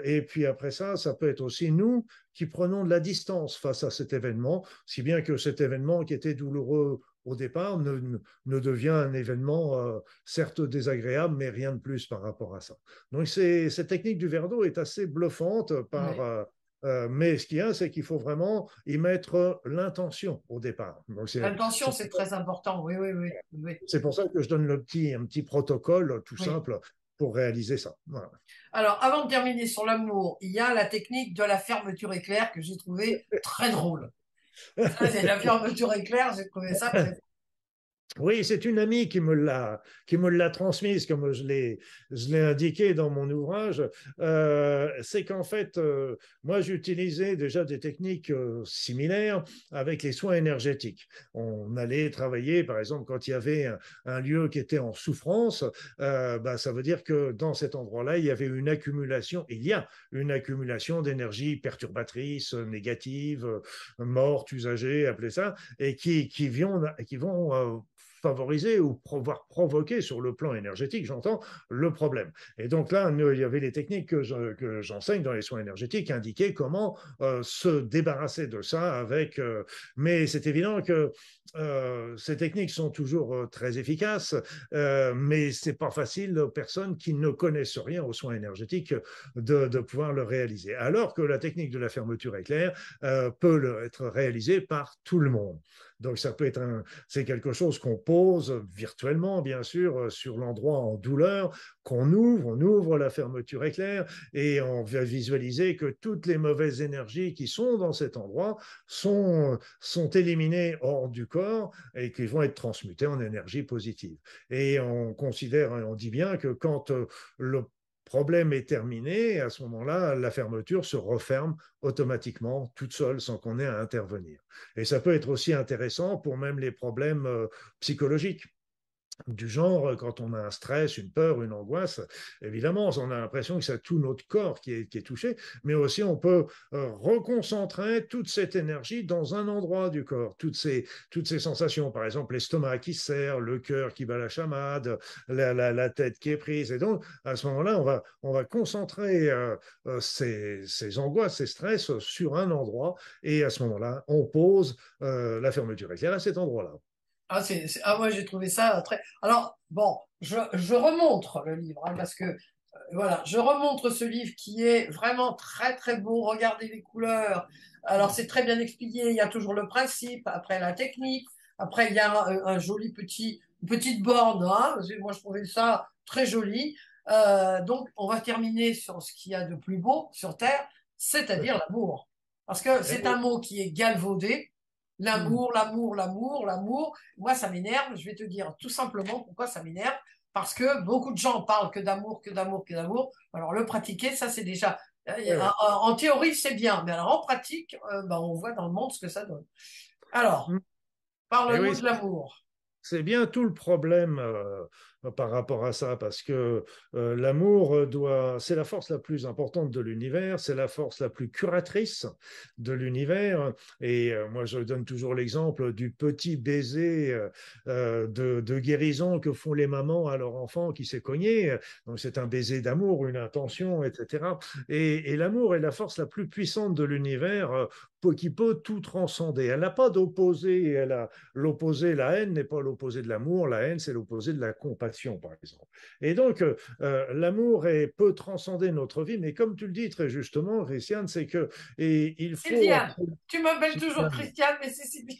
et puis après ça, ça peut être aussi nous qui prenons de la distance face à cet événement, si bien que cet événement qui était douloureux au départ, ne, ne, devient un événement euh, certes désagréable, mais rien de plus par rapport à ça. Donc cette technique du verre d'eau est assez bluffante par... Euh, euh, mais ce qu'il y a, c'est qu'il faut vraiment y mettre l'intention au départ. L'intention, c'est très important, oui, oui, oui. C'est pour ça que je donne le petit, un petit protocole tout simple pour réaliser ça. Alors, avant de terminer sur l'amour, il y a la technique de la fermeture éclair que j'ai trouvé très drôle. C'est la fermeture éclair, j'ai trouvé ça oui, c'est une amie qui me l'a qui me l'a transmise, comme je l'ai je l'ai indiqué dans mon ouvrage. Euh, c'est qu'en fait, euh, moi, j'utilisais déjà des techniques euh, similaires avec les soins énergétiques. On allait travailler, par exemple, quand il y avait un, lieu qui était en souffrance, bah, ça veut dire que dans cet endroit-là, il y avait une accumulation. Il y a une accumulation d'énergie perturbatrice, négative, morte, usagée, appelez ça, et qui qui qui vont favoriser ou voir provoquer sur le plan énergétique, j'entends, le problème. Et donc là, il y avait les techniques que j'enseigne dans les soins énergétiques qui indiquaient comment euh, se débarrasser de ça avec... Euh, mais c'est évident que euh, ces techniques sont toujours très efficaces, mais c'est pas facile aux personnes qui ne connaissent rien aux soins énergétiques de pouvoir le réaliser. Alors que la technique de la fermeture éclair peut être réalisée par tout le monde. Donc ça peut être un, c'est quelque chose qu'on pose virtuellement, bien sûr, euh, sur l'endroit en douleur, qu'on ouvre, on ouvre la fermeture éclair et on va visualiser que toutes les mauvaises énergies qui sont dans cet endroit sont, sont éliminées hors du corps et qui vont être transmutées en énergie positive. Et on considère, on dit bien que quand euh, le problème est terminé, à ce moment-là, la fermeture se referme automatiquement, toute seule, sans qu'on ait à intervenir. Et ça peut être aussi intéressant pour même les problèmes euh, psychologiques du genre, euh, quand on a un stress, une peur, une angoisse, évidemment, on a l'impression que c'est tout notre corps qui est, touché, mais aussi on peut euh, reconcentrer toute cette énergie dans un endroit du corps, toutes ces, sensations, par exemple l'estomac qui serre, le cœur qui bat la chamade, la, tête qui est prise. Et donc, à ce moment-là, on va, on va concentrer euh, ces, ces, angoisses, ces stress sur un endroit, et à ce moment-là, on pose la fermeture éclair à cet endroit-là. Ah, c'est, ah, moi, j'ai trouvé ça très. Alors, bon, je, je remontre le livre, hein, parce que, euh, voilà, je remontre ce livre qui est vraiment très, très beau. Regardez les couleurs. Alors, c'est très bien expliqué. Il y a toujours le principe, après la technique. Après, il y a un, joli petit, une petite borne. Hein, moi, je trouvais ça très joli. Euh, donc, on va terminer sur ce qu'il y a de plus beau sur Terre, c'est-à-dire l'amour. Parce que c'est un mot qui est galvaudé, L'amour, l'amour, l'amour, l'amour. Moi, ça m'énerve. Je vais te dire tout simplement pourquoi ça m'énerve. Parce que beaucoup de gens parlent que d'amour, que d'amour, que d'amour. Alors, le pratiquer, ça, c'est déjà. Euh, en, théorie, c'est bien. Mais alors, en pratique, euh, ben, on voit dans le monde ce que ça donne. Alors, mm. parle-nous eh de l'amour. C'est bien tout le problème euh, par rapport à ça, parce que euh, l'amour doit, c'est la force la plus importante de l'univers, c'est la force la plus curatrice de l'univers. Et euh, moi, je donne toujours l'exemple du petit baiser euh, de, guérison que font les mamans à leur enfant qui s'est cogné. Donc, c'est un baiser d'amour, une intention, etc. Et, et l'amour est la force la plus puissante de l'univers qui peut tout transcender. Elle n'a pas d'opposé, elle a l'opposé, la haine n'est pas l'opposé de l'amour, la haine c'est l'opposé de la compassion par exemple. Et donc, euh, euh, l'amour peut transcender notre vie, mais comme tu le dis très justement, Christiane, c'est que et il faut. tu m'appelles toujours Christiane, mais c'est si bien.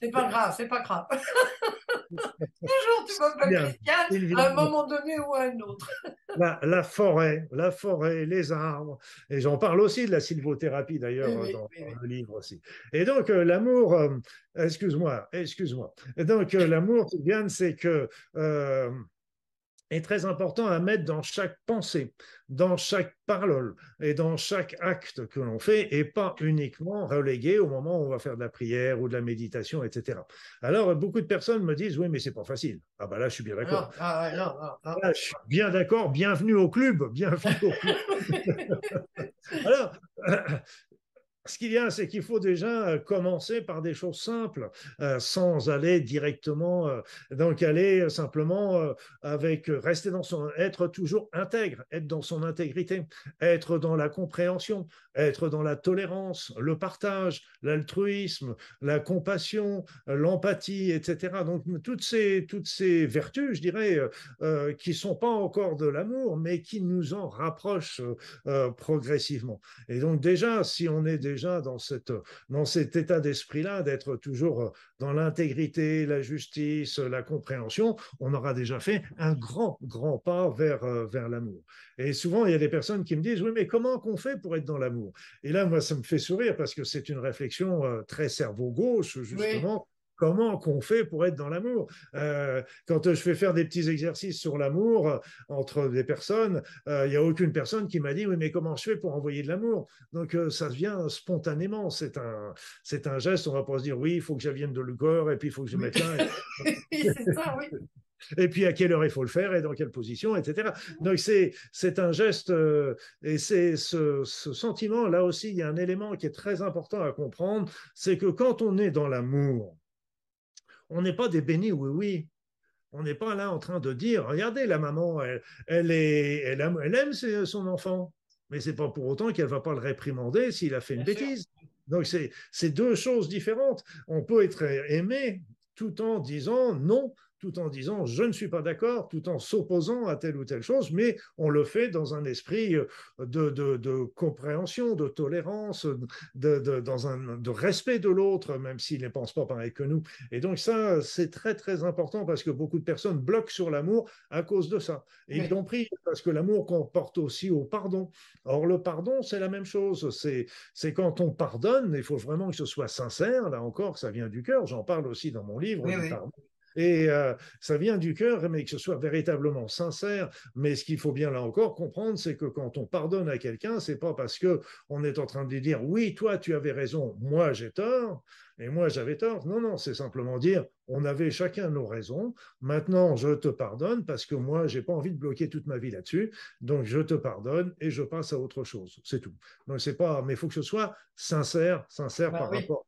C'est pas grave, c'est pas grave. Toujours, tu m'appelles Christiane à un moment donné ou à un autre. la, forêt, la forêt, les arbres. Et j'en parle aussi de la sylvothérapie d'ailleurs dans, le livre aussi. Et donc, euh, l'amour, euh, excuse-moi, excuse-moi. Et donc, euh, l'amour, c'est que est très important à mettre dans chaque pensée, dans chaque parole et dans chaque acte que l'on fait et pas uniquement relégué au moment où on va faire de la prière ou de la méditation, etc. Alors, beaucoup de personnes me disent, oui, mais c'est pas facile. Ah ben là, je suis bien d'accord. Ah, je suis bien d'accord. Bienvenue au club. Bienvenue au club. Alors, ce qu'il y a, c'est qu'il faut déjà euh, commencer par des choses simples, euh, sans aller directement, euh, donc aller simplement avec rester dans son, être toujours intègre, être dans son intégrité, être dans la compréhension, être dans la tolérance, le partage, l'altruisme, la compassion, l'empathie, etc. Donc toutes ces toutes ces vertus, je dirais, qui sont pas encore de l'amour, mais qui nous en rapprochent progressivement. Et donc déjà, si on est des déjà dans, cette, dans cet état d'esprit-là, d'être toujours dans l'intégrité, la justice, la compréhension, on aura déjà fait un grand, grand pas vers, vers l'amour. Et souvent, il y a des personnes qui me disent, oui, mais comment qu'on fait pour être dans l'amour? Et là, moi, ça me fait sourire parce que c'est une réflexion très cerveau gauche, justement. Comment qu'on fait pour être dans l'amour euh, Quand je fais faire des petits exercices sur l'amour euh, entre des personnes, euh, il n'y a aucune personne qui m'a dit oui mais comment je fais pour envoyer de l'amour? Donc ça vient spontanément. C'est un c'est un geste. On va pas se dire oui il faut que je vienne de le corps et puis il faut que je mette là. c'est ça oui. Et puis à quelle heure il faut le faire et dans quelle position, etc. Donc c'est c'est un geste et c'est ce, ce sentiment là aussi il y a un élément qui est très important à comprendre, c'est que quand on est dans l'amour on n'est pas des bénis oui oui. On n'est pas là en train de dire, regardez, la maman, elle, est, elle, aime, elle aime son enfant, mais c'est pas pour autant qu'elle va pas le réprimander s'il a fait une bêtise. Donc c'est deux choses différentes. On peut être aimé tout en disant non, tout en disant je ne suis pas d'accord, tout en s'opposant à telle ou telle chose, mais on le fait dans un esprit euh, de, compréhension, de tolérance, de, dans un, de respect de l'autre, même s'il ne pense pas pareil que nous. Et donc ça, c'est très très important parce que beaucoup de personnes bloquent sur l'amour à cause de ça. Et y compris parce que l'amour comporte aussi au pardon. Or, le pardon, c'est la même chose. C'est quand on pardonne, il faut vraiment que ce soit sincère. Là encore, ça vient du cœur. J'en parle aussi dans mon livre. Et euh, ça vient du cœur, mais que ce soit véritablement sincère. Mais ce qu'il faut bien là encore comprendre, c'est que quand on pardonne à quelqu'un, c'est pas parce que on est en train de lui dire oui, toi tu avais raison, moi j'ai tort, et moi j'avais tort. Non, non, c'est simplement dire on avait chacun nos raisons. Maintenant, je te pardonne parce que moi j'ai pas envie de bloquer toute ma vie là-dessus. Donc je te pardonne et je passe à autre chose. C'est tout. Donc c'est pas, mais il faut que ce soit sincère, sincère bah par rapport.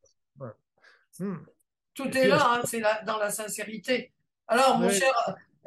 Hmm. Tout est là, hein, c'est dans la sincérité. Alors, mon cher,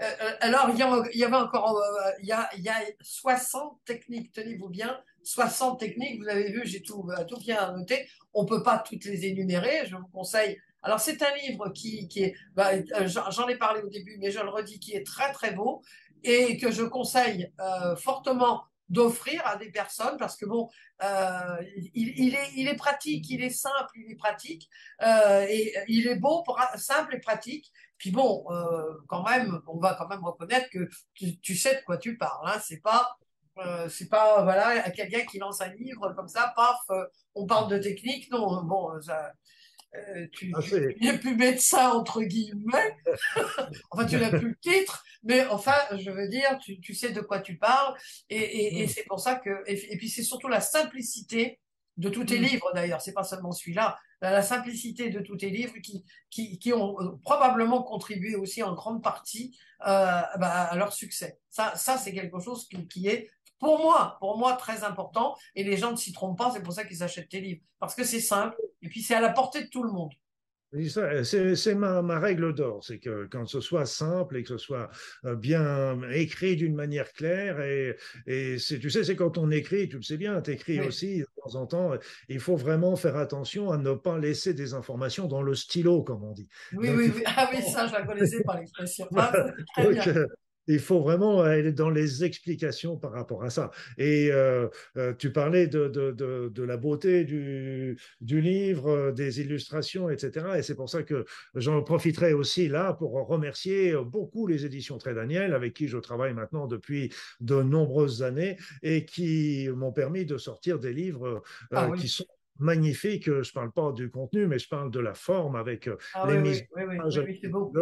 euh, euh, alors il y, avait encore, euh, il, y a, il y a 60 techniques, tenez-vous bien, 60 techniques, vous avez vu, j'ai tout, tout bien noté. On peut pas toutes les énumérer, je vous conseille. Alors, c'est un livre qui, qui est, bah, j'en ai parlé au début, mais je le redis, qui est très très beau et que je conseille fortement d'offrir à des personnes parce que bon, euh, il, est, il est pratique, il est simple, il est pratique euh, et il est beau, simple et pratique. Puis bon, euh, quand même, on va quand même reconnaître que tu, sais de quoi tu parles. Hein, c'est pas c'est pas voilà quelqu'un qui lance un livre comme ça, paf, on parle de technique. Non, bon, ça, euh, tu n'es plus médecin, entre guillemets. enfin, tu n'as plus le titre, mais enfin, je veux dire, tu, tu sais de quoi tu parles. Et, et, mm. c'est pour ça que. Et, puis, c'est surtout la simplicité de tous tes mm. livres, d'ailleurs. C'est pas seulement celui-là. La, simplicité de tous tes livres qui, qui, qui, ont euh, probablement contribué aussi en grande partie euh, bah, à leur succès. Ça, ça c'est quelque chose qui, qui est pour moi, pour moi, très important. Et les gens ne s'y trompent pas, c'est pour ça qu'ils achètent tes livres. Parce que c'est simple, et puis c'est à la portée de tout le monde. C'est ma, ma, règle d'or, c'est que quand ce soit simple et que ce soit euh, bien écrit d'une manière claire, et, et tu sais, c'est quand on écrit, tu le sais bien, tu écris aussi de temps en temps, il faut vraiment faire attention à ne pas laisser des informations dans le stylo, comme on dit. Oui, oui, oui. Ah oui, ça, je la connaissais par l'expression. Ah. Euh, il faut vraiment aller dans les explications par rapport à ça. Et euh, euh, tu parlais de, de, de, la beauté du, du, livre, euh, des illustrations, etc. Et c'est pour ça que j'en profiterai aussi là pour remercier beaucoup les éditions Très Daniel, avec qui je travaille maintenant depuis de nombreuses années et qui m'ont permis de sortir des livres ah qui sont magnifiques. Je ne parle pas du contenu, mais je parle de la forme avec ah les mises. Oui, oui, oui, c'est beau.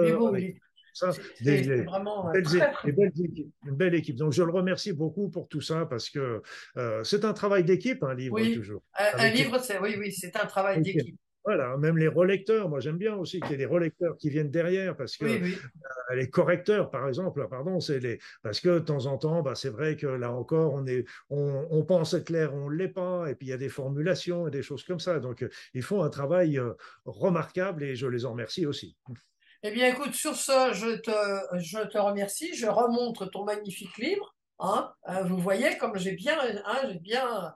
Ça, des, vraiment belles, équipes, une belle équipe. Donc, je le remercie beaucoup pour tout ça parce que euh, c'est un travail d'équipe, un livre, oui. toujours. Un, livre, c'est, oui, oui, c'est un travail d'équipe. Voilà, même les relecteurs, moi j'aime bien aussi qu'il y ait des relecteurs qui viennent derrière parce que euh, les correcteurs, par exemple, pardon, c'est les parce que de temps en temps, bah, c'est vrai que là encore, on est, on, pense être clair, on l'est pas, et puis il y a des formulations et des choses comme ça. Donc ils font un travail euh, remarquable et je les en remercie aussi. Eh bien, écoute, sur ce, je te, je te remercie. Je remontre ton magnifique livre. Hein. Euh, vous voyez comme j'ai bien, hein, j'ai bien,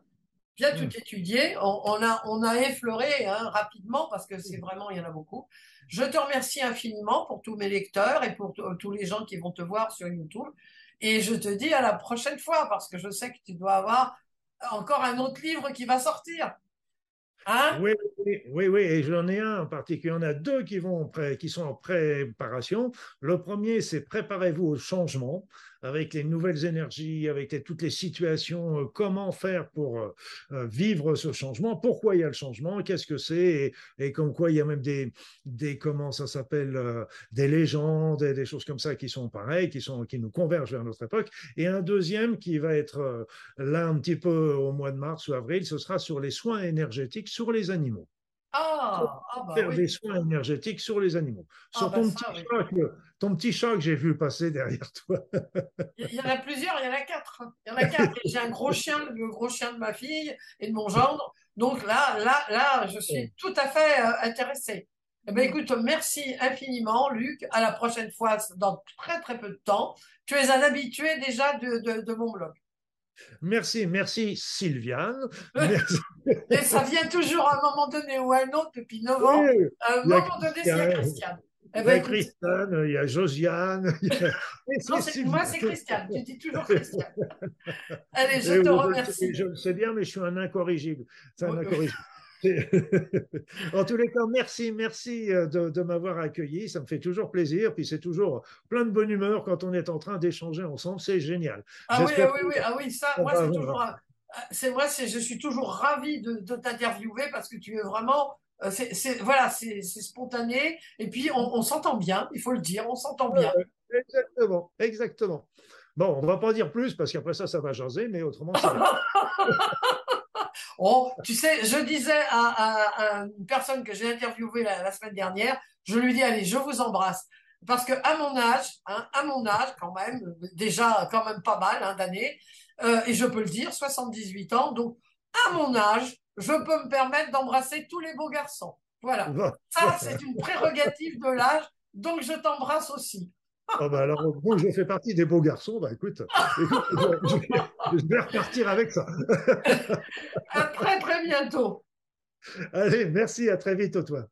bien tout mm. étudié. On, a, on a effleuré hein, rapidement parce que c'est vraiment, il y en a beaucoup. Je te remercie infiniment pour tous mes lecteurs et pour tous les gens qui vont te voir sur YouTube. Et je te dis à la prochaine fois parce que je sais que tu dois avoir encore un autre livre qui va sortir. Hein oui, oui, oui, et j'en ai un en particulier. Il y en a deux qui, vont, qui sont en préparation. Le premier, c'est préparez-vous au changement avec les nouvelles énergies, avec toutes les situations, euh, comment faire pour euh, euh, vivre ce changement, pourquoi il y a le changement, qu'est-ce que c'est, et, comme quoi il y a même des, comment ça s'appelle, des légendes, des choses comme ça qui sont pareilles, qui, sont, qui nous convergent vers notre époque. Et un deuxième qui va être là un petit peu au mois de mars ou avril, ce sera sur les soins énergétiques sur les animaux. Ah, ah bah faire des soins énergétiques sur les animaux. Ah sur bah ton, petit chat, ton, petit chat, que j'ai vu passer derrière toi. il y en a plusieurs, il y en a quatre. Il y en a quatre. J'ai un gros chien, le gros chien de ma fille et de mon gendre. Donc là, là, là, je suis tout à fait euh, intéressée. Eh ben, écoute, merci infiniment, Luc. À la prochaine fois, dans très très peu de temps. Tu es un habitué déjà de, de, de mon blog. Merci, merci Sylviane. Et ça vient toujours à un moment donné ou à un autre depuis novembre. à un moment donné, c'est Christiane. Eh il y a ben, Christiane, il y a Josiane. moi, c'est Christiane. Tu dis toujours Christiane. Allez, je te remercie. Je le sais bien, mais je suis un incorrigible. C'est un incorrigible. en tous les cas, merci, merci euh, de, m'avoir accueilli. Ça me fait toujours plaisir. Puis c'est toujours plein de bonne humeur quand on est en train d'échanger ensemble. C'est génial. Ah oui, ah oui, oui, ah oui, ça, moi, c'est toujours. C'est moi, je suis toujours ravi de, t'interviewer parce que tu es vraiment. Euh, c'est voilà, c'est spontané et puis on, s'entend bien. Il faut le dire, on s'entend bien. exactement, exactement. Bon, on va pas dire plus parce qu'après ça, ça va jaser, mais autrement, ça. Oh, tu sais, je disais à, une personne que j'ai interviewée la, semaine dernière, je lui dis, allez, je vous embrasse. Parce que à mon âge, hein, à mon âge quand même, déjà quand même pas mal hein, d'années, euh, et je peux le dire, 78 ans, donc à mon âge, je peux me permettre d'embrasser tous les beaux garçons. Voilà. Ça, c'est une prérogative de l'âge, donc je t'embrasse aussi. Oh bah alors, bon, je fais partie des beaux garçons. Bah écoute, je, vais repartir avec ça. à très très bientôt. Allez, merci, à très vite, toi.